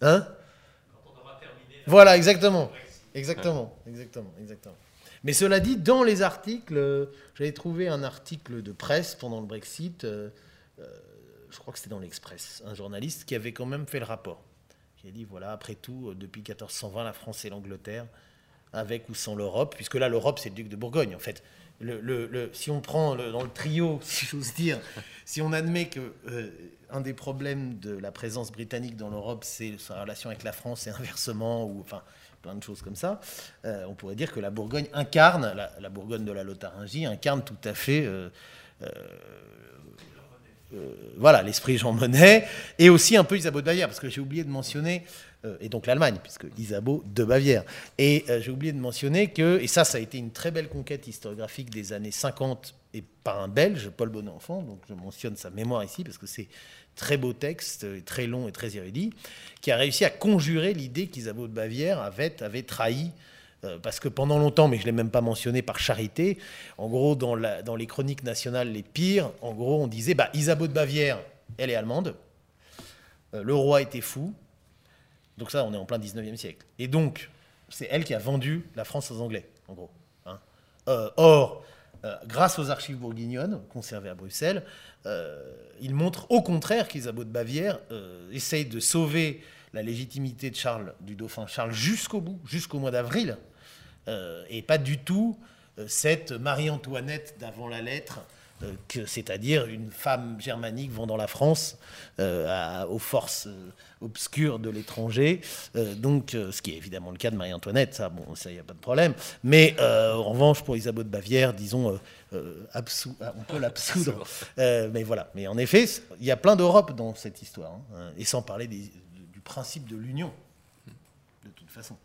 Hein? Quand on aura terminé la Voilà, exactement. Exactement, exactement, exactement. Mais cela dit, dans les articles, euh, j'avais trouvé un article de presse pendant le Brexit, euh, euh, je crois que c'était dans l'Express, un journaliste qui avait quand même fait le rapport. Qui a dit, voilà, après tout, depuis 1420, la France et l'Angleterre, avec ou sans l'Europe, puisque là, l'Europe, c'est le duc de Bourgogne, en fait. Le, le- le- si on prend dans le trio, si j'ose dire, si on admet que euh, un des problèmes de la présence britannique dans l'Europe, c'est sa relation avec la France et inversement, ou enfin plein de choses comme ça, euh, on pourrait dire que la Bourgogne incarne, la, Bourgogne de la Lotharingie incarne tout à fait euh, euh, voilà, l'esprit Jean Monnet, et aussi un peu Isabeau de Bavière, parce que j'ai oublié de mentionner, et donc l'Allemagne, puisque Isabeau de Bavière. Et j'ai oublié de mentionner que, et ça, ça a été une très belle conquête historiographique des années 50, et par un Belge, Paul Bonenfant, donc je mentionne sa mémoire ici, parce que c'est très beau texte, très long et très érudit, qui a réussi à conjurer l'idée qu'Isabeau de Bavière avait, avait trahi euh, parce que pendant longtemps, mais je ne l'ai même pas mentionné par charité, en gros, dans, dans les chroniques nationales les pires, en gros, on disait bah, Isabeau de Bavière, elle est allemande, Euh, le roi était fou, donc ça, on est en plein 19e siècle. Et donc, c'est elle qui a vendu la France aux Anglais, en gros. hein. Euh, or, euh, grâce aux archives bourguignonnes, conservées à Bruxelles, euh, il montre au contraire qu'Isabeau de Bavière euh, essaye de sauver la légitimité de Charles, du dauphin Charles, jusqu'au bout, jusqu'au mois d'avril, euh, et pas du tout cette Marie-Antoinette d'avant la lettre que- c'est-à-dire une femme germanique vendant la France euh, à- aux forces euh, obscures de l'étranger. Euh, donc, euh, ce qui est évidemment le cas de Marie-Antoinette, ça, bon, ça, il n'y a pas de problème. Mais euh, en revanche, pour Isabeau de Bavière, disons, euh, euh, absou- ah, on peut l'absoudre. Euh, mais voilà. Mais en effet, il y a plein d'Europe dans cette histoire, hein, et sans parler des- du principe de l'union, de toute façon.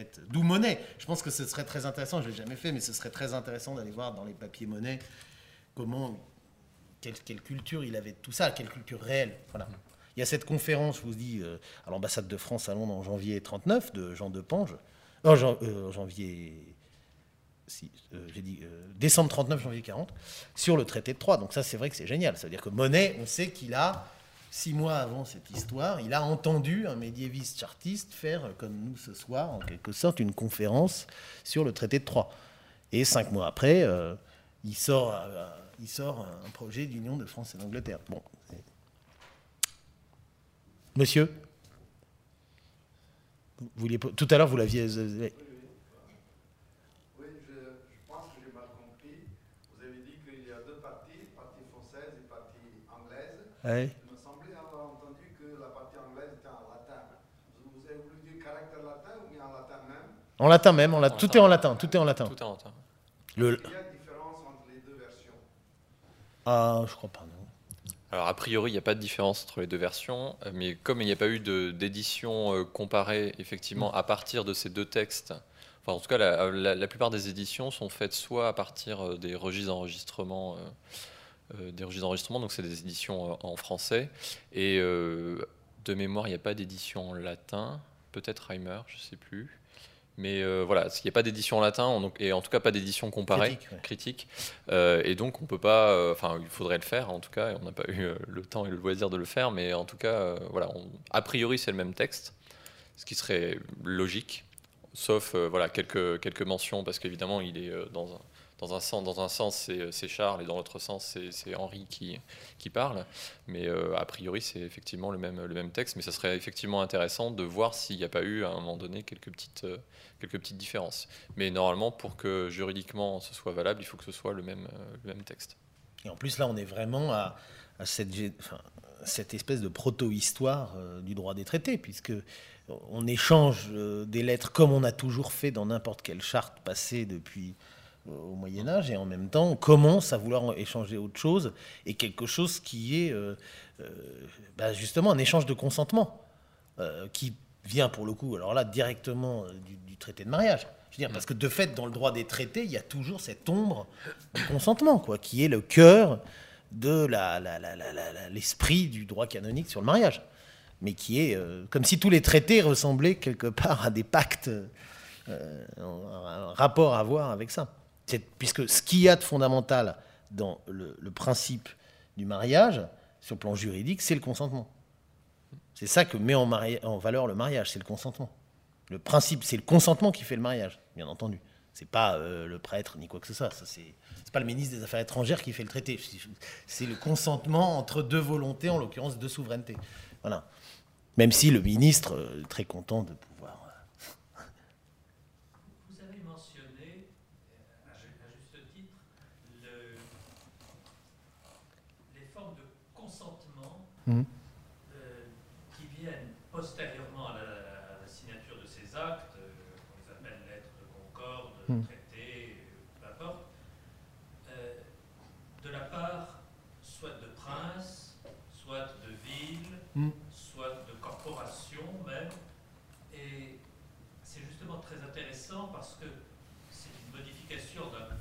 Fait, d'où monnaie. Je pense que ce serait très intéressant. Je l'ai jamais fait, mais ce serait très intéressant d'aller voir dans les papiers monnaie comment, quelle, quelle culture il avait de tout ça, quelle culture réelle. Voilà. Il y a cette conférence, je vous dis, euh, à l'ambassade de France à Londres en janvier 39 de Jean Depange. Oh, jan- euh, janvier. Si, euh, j'ai dit euh, décembre 39, janvier 40, sur le traité de Troyes. Donc ça, c'est vrai que c'est génial. C'est-à-dire que Monet, on sait qu'il a, six mois avant cette histoire, il a entendu un médiéviste chartiste faire, euh, comme nous ce soir, en quelque sorte, une conférence sur le traité de Troyes. Et cinq mois après, euh, il, sort, euh, il sort un projet d'union de France et d'Angleterre. Bon. Monsieur Vous vouliez pas- Tout à l'heure, vous l'aviez... euh, Oui, je, je pense que j'ai mal compris. Vous avez dit qu'il y a deux parties, partie française et partie anglaise. ouais. Il me semblait avoir entendu que la partie anglaise était en latin. Vous, vous avez voulu dire caractère latin ou bien en latin même En latin même, en latin. En tout latin. est en latin, tout est en latin. Tout est en latin. Le... Il y a une différence entre les deux versions. Ah, je crois pas, non. Alors, a priori, il n'y a pas de différence entre les deux versions, euh, mais comme il n'y a pas eu de- d'édition euh, comparée, effectivement, à partir de ces deux textes, enfin, en tout cas, la, la- la plupart des éditions sont faites soit à partir euh, des registres d'enregistrement, euh, euh, des registres d'enregistrement, donc c'est des éditions euh, en français, et euh, de mémoire, il n'y a pas d'édition en latin, peut-être Reimer, je ne sais plus. Mais euh, voilà, il n'y a pas d'édition en latin, et en tout cas pas d'édition comparée Critique, ouais. critique. Euh, et donc, on peut pas. euh, Enfin, il faudrait le faire, en tout cas. et On n'a pas eu le temps et le loisir de le faire, mais en tout cas, voilà. on- a priori, c'est le même texte, ce qui serait logique, sauf voilà quelques quelques mentions, parce qu'évidemment, il est dans un dans un sens, sens, c'est Charles, et dans l'autre sens, c'est Henri qui qui parle. Mais euh, a priori, c'est effectivement le même le même texte. Mais ça serait effectivement intéressant de voir s'il n'y a pas eu à un moment donné quelques petites euh, quelques petites différences. Mais normalement, pour que juridiquement ce soit valable, il faut que ce soit le même, euh, le même texte. Et en plus, là, on est vraiment à, cette, espèce de proto-histoire euh, du droit des traités, puisque on échange euh, des lettres comme on a toujours fait dans n'importe quelle charte passée depuis euh, au Moyen Âge, et en même temps, on commence à vouloir échanger autre chose, et quelque chose qui est euh, euh, bah, justement un échange de consentement, euh, qui vient pour le coup, alors là, directement du, traité de mariage. Je veux dire, parce que de fait, dans le droit des traités, il y a toujours cette ombre du consentement, quoi, qui est le cœur de l'esprit du droit canonique sur le mariage, mais qui est comme si tous les traités ressemblaient quelque part à des pactes, un rapport à voir avec ça. Puisque ce qu'il y a de fondamental dans le, principe du mariage, sur le plan juridique, c'est le consentement. C'est ça que met en, valeur le mariage, c'est le consentement. Le principe, c'est le consentement qui fait le mariage, bien entendu. C'est pas euh, le prêtre ni quoi que ce soit. Ça, c'est pas le ministre des Affaires étrangères qui fait le traité. C'est le consentement entre deux volontés, en l'occurrence deux souverainetés. Voilà. Même si le ministre euh, très content de pouvoir. euh, Vous avez mentionné, euh, à ju- à juste titre, le- les formes de Mhm. euh, qui viennent postérieurement à la, à la signature de ces actes, euh, qu'on les appelle lettres de concorde, Mhm. traités, euh, peu importe, euh, de la part soit de princes, soit de villes, Mhm. soit de corporations même. Et c'est justement très intéressant parce que c'est une modification d'un-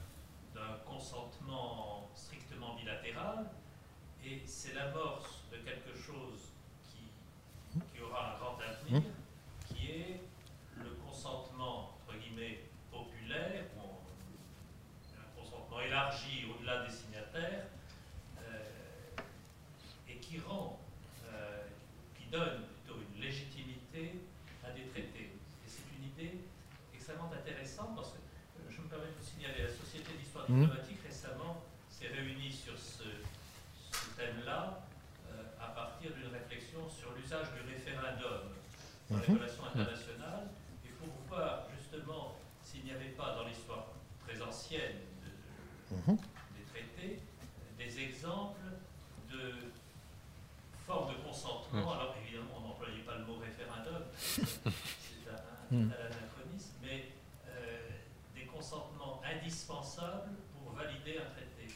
d'un consentement strictement bilatéral et c'est l'amorce de quelque chose qui, qui aura un grand avenir, qui est le consentement, entre guillemets, populaire, ou en- un consentement élargi au-delà des signataires, euh, et qui rend, euh, qui donne plutôt une légitimité à des traités. Et c'est une idée parce que euh, je me permets de vous signaler, la Société d'histoire Mhm. diplomatique récemment s'est réunie sur ce, ce thème-là euh, à partir d'une réflexion sur l'usage du référendum dans les Mhm. relations internationales et pour voir justement s'il n'y avait pas dans l'histoire très ancienne de- Mhm. des traités consentement, alors évidemment, on n'employait pas le mot référendum, c'est un, Mm. anachronisme, mais euh, des consentements indispensables pour valider un traité.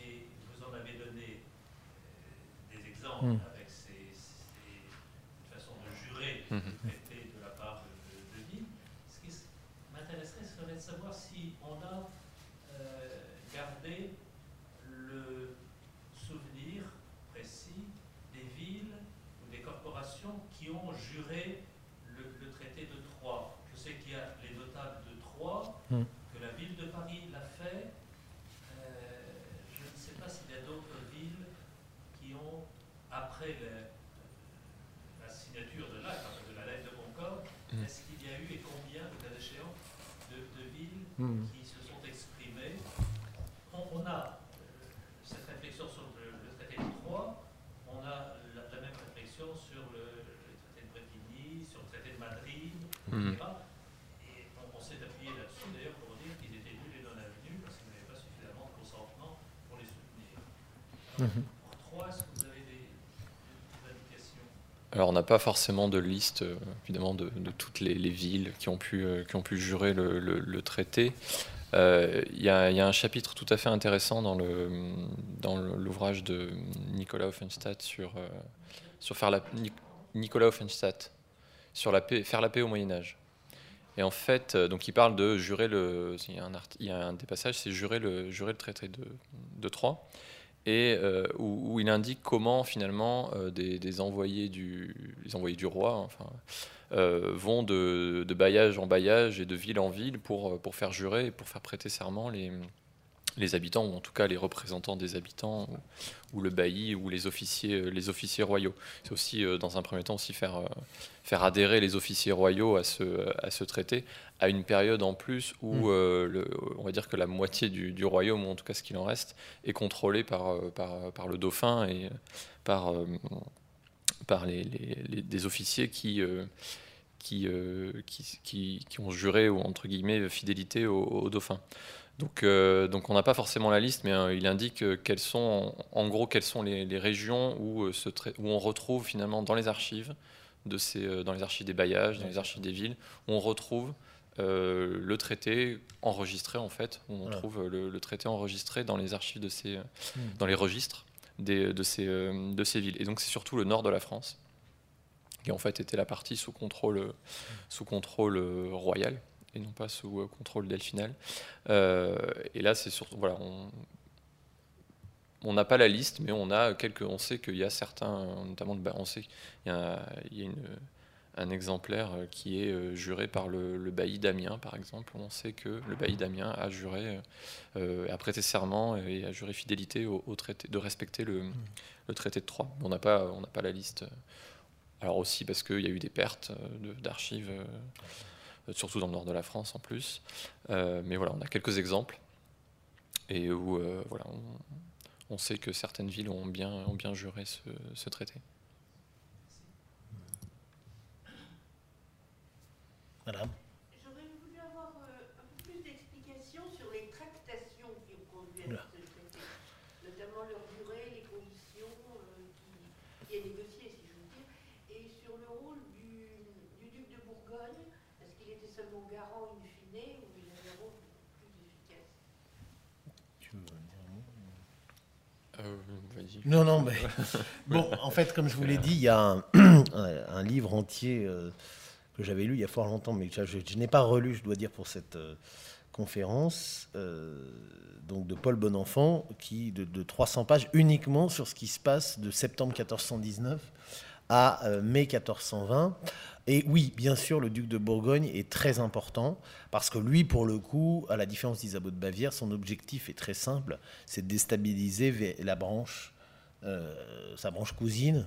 Et vous en avez donné euh, des exemples Mm. avec ces, ces façons de jurer Mhm. le traité de la part de, de, de Ville. Ce qui s- m'intéresserait serait de savoir si on a euh, gardé le souvenir précis des villes ou des corporations qui ont juré le, le traité de Troyes. Je sais qu'il y a les notables de Troyes, Mm. que la ville de Paris l'a fait. Euh, je ne sais pas s'il y a d'autres villes qui ont, après le- la signature de l'acte, enfin, de la lettre de Concorde, Mm. est-ce qu'il y a eu et combien, le cas échéant, de, de villes Mm. qui se sont exprimées On, on a euh, cette réflexion sur le, le traité de Troyes, on a la, la même réflexion sur le, le traité de Bretigny, sur le traité de Madrid, Mhm. etc. Et on, on s'est appuyé là-dessus d'ailleurs pour dire qu'ils étaient nuls et non avenus parce qu'il n'y avait pas suffisamment de consentement pour les soutenir. Alors, Mhm. Pour Troyes, est-ce que vous avez des, indications Alors on n'a pas forcément de liste, euh, évidemment, de, toutes les, les villes qui ont pu, euh, qui ont pu jurer le, traité. Euh, Il y, a un chapitre tout à fait intéressant dans l'ouvrage de Nicolas Offenstadt sur sur faire la Ni- Nicolas Offenstadt sur paix, faire la paix au Moyen Âge. Et en fait, donc il parle de jurer le. Il y a un, art- c'est jurer le jurer le traité de, de Troyes et euh, où, il indique comment finalement euh, des, envoyés du, roi enfin, euh, vont de, de bailliage en bailliage et de ville en ville pour, pour faire jurer et pour faire prêter serment les, les habitants, ou en tout cas les représentants des habitants, ou, ou le bailli, ou les officiers, euh, les officiers royaux. C'est aussi, euh, dans un premier temps, aussi faire, euh, faire adhérer les officiers royaux à ce, à ce traité, à une période en plus où, Mm. euh, le, on va dire que la moitié du, du royaume, ou en tout cas ce qu'il en reste, est contrôlé par, par, par le dauphin et par, par les, les- les- des officiers qui, euh, qui, euh, qui, qui- qui ont juré, ou entre guillemets, fidélité au, au dauphin. Donc, euh, donc on n'a pas forcément la liste, mais euh, il indique euh, quelles sont, en, gros, quelles sont les, les régions où, se trai- où on retrouve finalement dans les archives, de ces, dans les archives des bailliages, dans les archives des villes, où on retrouve euh, le traité enregistré en fait, on Voilà. trouve le, le traité enregistré dans les archives de ces, euh, Mm. dans les registres des- de, ces, de ces villes. Et donc c'est surtout le nord de la France qui en fait était la partie sous contrôle, euh, sous contrôle royal et non pas sous euh, contrôle delphinal. Euh, et là c'est surtout voilà on n'a pas la liste, mais on a quelques. On sait qu'il y a certains, notamment, bah, on sait il y a un exemplaire euh, qui est juré par le, bailli d'Amiens, par exemple. On sait que le bailli d'Amiens a juré, a prêté serment et a juré fidélité au, traité, de respecter le, traité de Troyes. On n'a pas, on n'a pas la liste. Alors aussi parce qu'il y a eu des pertes de- d'archives, surtout dans le nord de la France en plus. Euh, mais voilà, on a quelques exemples et où euh, voilà, on, sait que certaines villes ont bien, ont bien juré ce, ce traité. Madame. J'aurais voulu avoir euh, un peu plus d'explications sur les tractations qui ont conduit à Oula. ce traité, notamment leur durée, les conditions euh, qui, qui est négocié, si je veux dire, et sur le rôle du, du duc de Bourgogne, est-ce qu'il était seulement garant in fine ou il avait un rôle plus efficace Tu veux dire un mot Euh, vas-y. Non, non, mais bon, en fait, comme je vous l'ai dit, il y a un, livre entier euh, que j'avais lu il y a fort longtemps, mais je, n'ai pas relu, je dois dire, pour cette euh, conférence, euh, donc de Paul Bonenfant, qui de, de 300 pages uniquement sur ce qui se passe de septembre 1419 à mai 1420. Et oui, bien sûr, le duc de Bourgogne est très important parce que lui, pour le coup, à la différence d'Isabeau de Bavière, son objectif est très simple, c'est de déstabiliser la branche, sa branche cousine.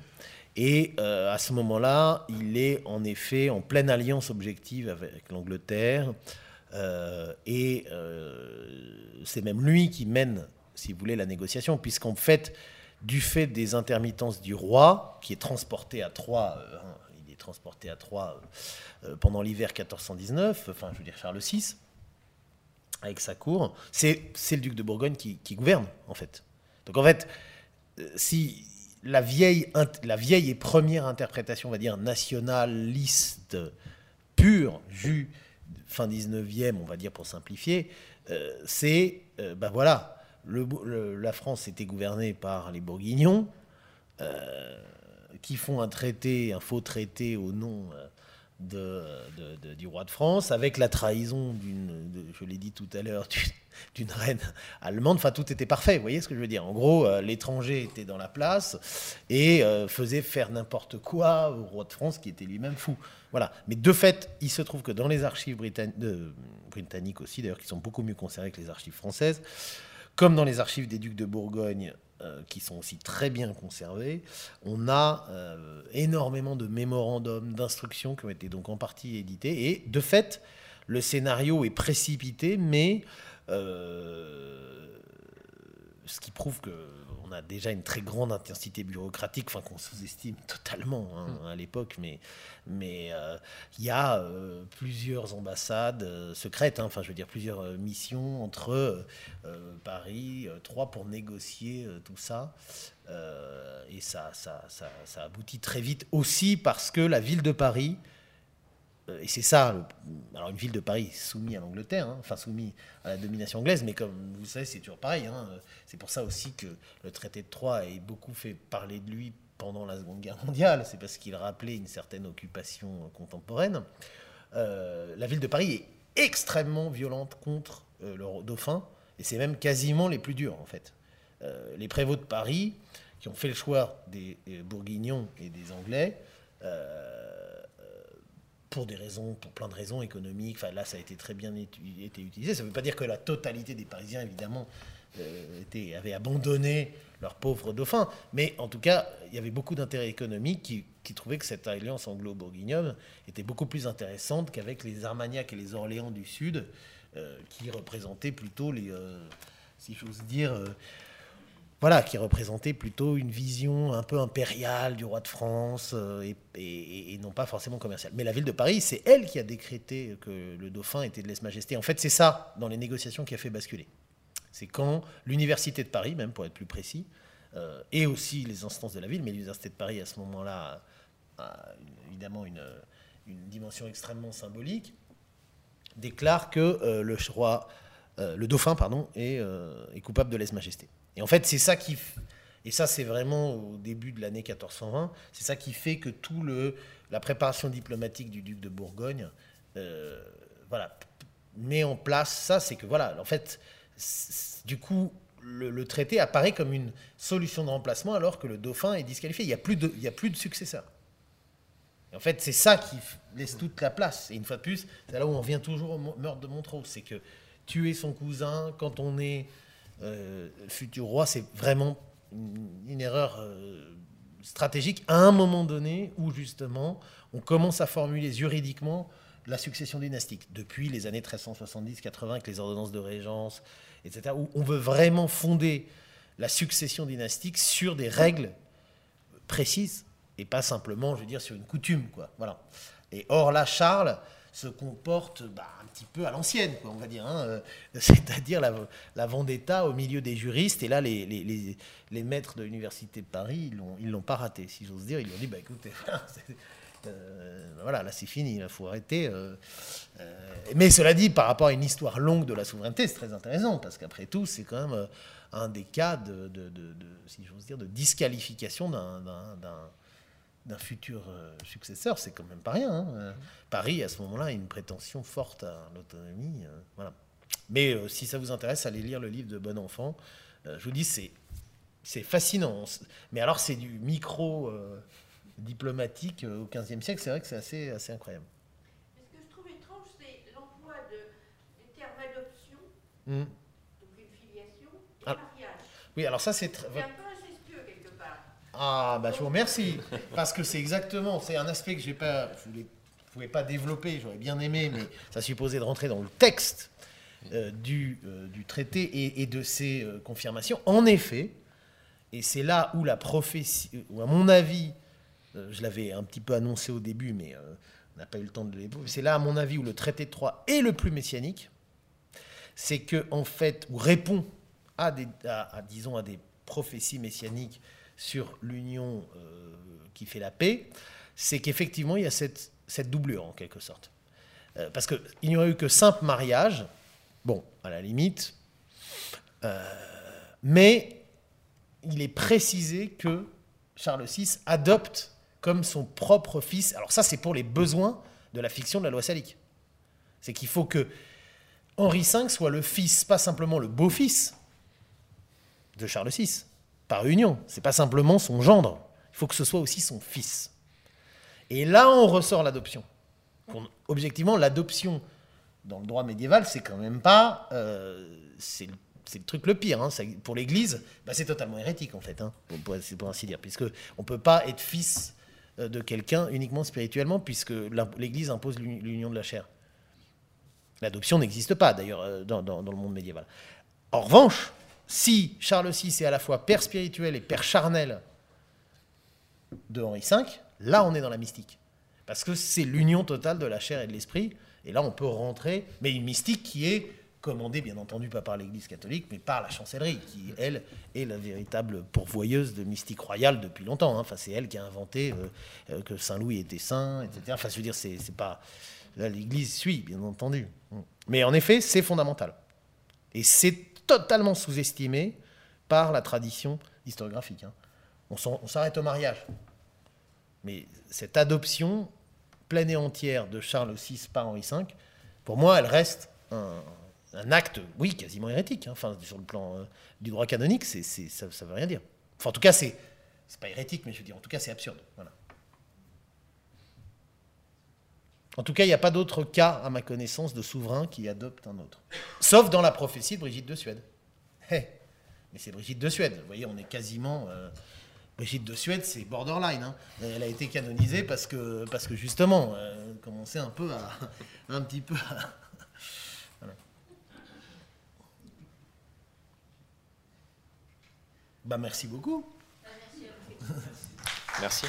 Et euh, à ce moment-là, il est en effet en pleine alliance objective avec l'Angleterre. Euh, et euh, c'est même lui qui mène, si vous voulez, la négociation, puisqu'en fait, du fait des intermittences du roi, qui est transporté à Troyes, euh, hein, il est transporté à Troyes euh, pendant l'hiver 1419, enfin je veux dire Charles VI, avec sa cour, c'est le duc de Bourgogne qui, qui gouverne en fait. Donc en fait, euh, si la vieille, la vieille et première interprétation, on va dire, nationaliste pure, jus fin 19e, on va dire pour simplifier, euh, c'est, ben voilà, la France était gouvernée par les Bourguignons, euh, qui font un traité, un faux traité au nom de, du roi de France, avec la trahison d'une, je l'ai dit tout à l'heure, d'une reine allemande. Enfin, tout était parfait. Vous voyez ce que je veux dire En gros, euh, l'étranger était dans la place et euh, faisait faire n'importe quoi au roi de France, qui était lui-même fou. Voilà. Mais de fait, il se trouve que dans les archives britanniques aussi, d'ailleurs, qui sont beaucoup mieux conservées que les archives françaises, comme dans les archives des ducs de Bourgogne, euh, qui sont aussi très bien conservées, on a énormément de mémorandums, d'instructions qui ont été donc en partie édités. Et de fait, le scénario est précipité, mais euh, ce qui prouve qu'on a déjà une très grande intensité bureaucratique, enfin qu'on sous-estime totalement hein, mm. à l'époque, mais mais euh, il y a euh, plusieurs ambassades secrètes, hein, enfin je veux dire plusieurs missions entre Paris, trois pour négocier tout ça, et ça ça, ça ça aboutit très vite aussi parce que la ville de Paris euh, et c'est ça, alors une ville de Paris soumise à l'Angleterre, hein, enfin soumise à la domination anglaise, mais comme vous savez, c'est toujours pareil. Hein, c'est pour ça aussi que le traité de Troyes a beaucoup fait parler de lui pendant la Seconde Guerre mondiale, c'est parce qu'il rappelait une certaine occupation contemporaine. Euh, la ville de Paris est extrêmement violente contre euh, le dauphin, et c'est même quasiment les plus durs en fait. les prévôts de Paris, qui ont fait le choix des, Bourguignons et des Anglais, pour des raisons, pour plein de raisons économiques. Là, ça a été très bien été utilisé. Ça ne veut pas dire que la totalité des Parisiens, évidemment, euh, avaient abandonné leur pauvre dauphin. Mais en tout cas, il y avait beaucoup d'intérêts économiques qui, qui, trouvaient que cette alliance anglo-bourguignonne était beaucoup plus intéressante qu'avec les Armagnacs et les Orléans du Sud, euh, qui représentaient plutôt les, euh, si j'ose dire, voilà, qui représentait plutôt une vision un peu impériale du roi de France euh, et, non pas forcément commerciale. Mais la ville de Paris, c'est elle qui a décrété que le dauphin était de lèse-majesté. En fait, c'est ça, dans les négociations, qui a fait basculer. C'est quand l'université de Paris, même pour être plus précis, euh, et aussi les instances de la ville, mais l'université de Paris à ce moment-là a, évidemment une, dimension extrêmement symbolique, déclare que euh, le roi, le dauphin, pardon, est, coupable de lèse-majesté. Et en fait, c'est ça qui. Et ça, c'est vraiment au début de l'année 1420. C'est ça qui fait que tout le la préparation diplomatique du duc de Bourgogne, euh, voilà, met en place ça. C'est que voilà, en fait, du coup, le, traité apparaît comme une solution de remplacement alors que le dauphin est disqualifié. Il n'y a plus de, il y a plus de successeur. Et en fait, c'est ça qui laisse toute la place. Et une fois de plus, c'est là où on revient toujours au meurtre de Montreux. C'est que tuer son cousin quand on est euh, futur roi, c'est vraiment une, erreur euh, stratégique à un moment donné où justement on commence à formuler juridiquement la succession dynastique depuis les années 1370-80 avec les ordonnances de régence, etc. Où on veut vraiment fonder la succession dynastique sur des règles précises et pas simplement, je veux dire, sur une coutume. Voilà. Et or là, Charles se comporte bah, un petit peu à l'ancienne, on va dire. Hein, euh, c'est-à-dire la, la, vendetta au milieu des juristes. Et là, les, maîtres de l'université de Paris, ils ne l'ont pas raté, si j'ose dire. Ils ont dit, bah, écoutez, euh, voilà, là c'est fini, il faut arrêter. Euh, mais cela dit, par rapport à une histoire longue de la souveraineté, c'est très intéressant, parce qu'après tout, c'est quand même un des cas de si j'ose dire, de disqualification d'un d'un futur euh, successeur, c'est quand même pas rien. Hein. Euh, Paris, à ce moment-là, a une prétention forte à l'autonomie. Euh, voilà. Mais si ça vous intéresse, allez lire le livre de Bon Enfant. je vous dis, c'est, c'est fascinant. Mais alors, c'est du micro diplomatique au XVe siècle. C'est vrai que c'est assez, assez incroyable. Ce que je trouve étrange, c'est l'emploi de, des termes adoption, mmh. donc une filiation, et ah. mariage? Oui, alors ça, c'est très. Ah, bah je vous remercie. Parce que c'est exactement, c'est un aspect que j'ai pas, je ne pouvais pas développer, j'aurais bien aimé, mais ça supposait de rentrer dans le texte euh, du, euh, du, traité et, de ses euh, confirmations. En effet, et c'est là où la prophétie, ou à mon avis, je l'avais un petit peu annoncé au début, mais on n'a pas eu le temps de l'évoquer, c'est là, à mon avis, où le traité de Troyes est le plus messianique. C'est que, en fait, ou répond à, des, disons, à des prophéties messianiques sur l'union euh, qui fait la paix, c'est qu'effectivement, il y a cette, doublure, en quelque sorte. Euh, parce qu'il n'y aurait eu que simple mariage, bon, à la limite, euh, mais il est précisé que Charles VI adopte comme son propre fils. Alors ça, c'est pour les besoins de la fiction de la loi salique. C'est qu'il faut que Henri V soit le fils, pas simplement le beau-fils de Charles VI, par union. C'est pas simplement son gendre. Il faut que ce soit aussi son fils. Et là, on ressort l'adoption. Objectivement, l'adoption dans le droit médiéval, c'est quand même pas. euh, c'est le truc le pire. hein. Pour l'Église, bah, c'est totalement hérétique, en fait, hein, pour, pour- ainsi dire. Puisque on peut pas être fils euh, de quelqu'un uniquement spirituellement, puisque l'Église impose l'uni- l'union de la chair. L'adoption n'existe pas, d'ailleurs, euh, dans- dans le monde médiéval. En revanche, si Charles VI est à la fois père spirituel et père charnel de Henri V, là, on est dans la mystique. Parce que c'est l'union totale de la chair et de l'esprit. Et là, on peut rentrer, mais une mystique qui est commandée, bien entendu, pas par l'Église catholique, mais par la chancellerie, qui, elle, est la véritable pourvoyeuse de mystique royale depuis longtemps. hein. Enfin, c'est elle qui a inventé euh, euh, que Saint-Louis était saint, etc. Enfin, je veux dire, c'est pas... Là, l'Église suit, bien entendu. Mais en effet, c'est fondamental. Et c'est totalement sous-estimé par la tradition historiographique. hein. On s'arrête au mariage. Mais cette adoption pleine et entière de Charles VI par Henri V, pour moi, elle reste un, acte, oui, quasiment hérétique. hein. Enfin, sur le plan euh, du droit canonique, ça ne veut rien dire. En tout cas, c'est, c'est pas hérétique, mais je veux dire, en tout cas, c'est absurde. Voilà. En tout cas, il n'y a pas d'autre cas, à ma connaissance, de souverain qui adopte un autre. Sauf dans la prophétie de Brigitte de Suède. Eh, mais c'est Brigitte de Suède. Vous voyez, on est quasiment. euh, Brigitte de Suède, c'est borderline. hein. Elle a été canonisée parce que, parce que justement, euh, commençait un peu à. Un petit peu à- Voilà. Bah, merci beaucoup. Merci.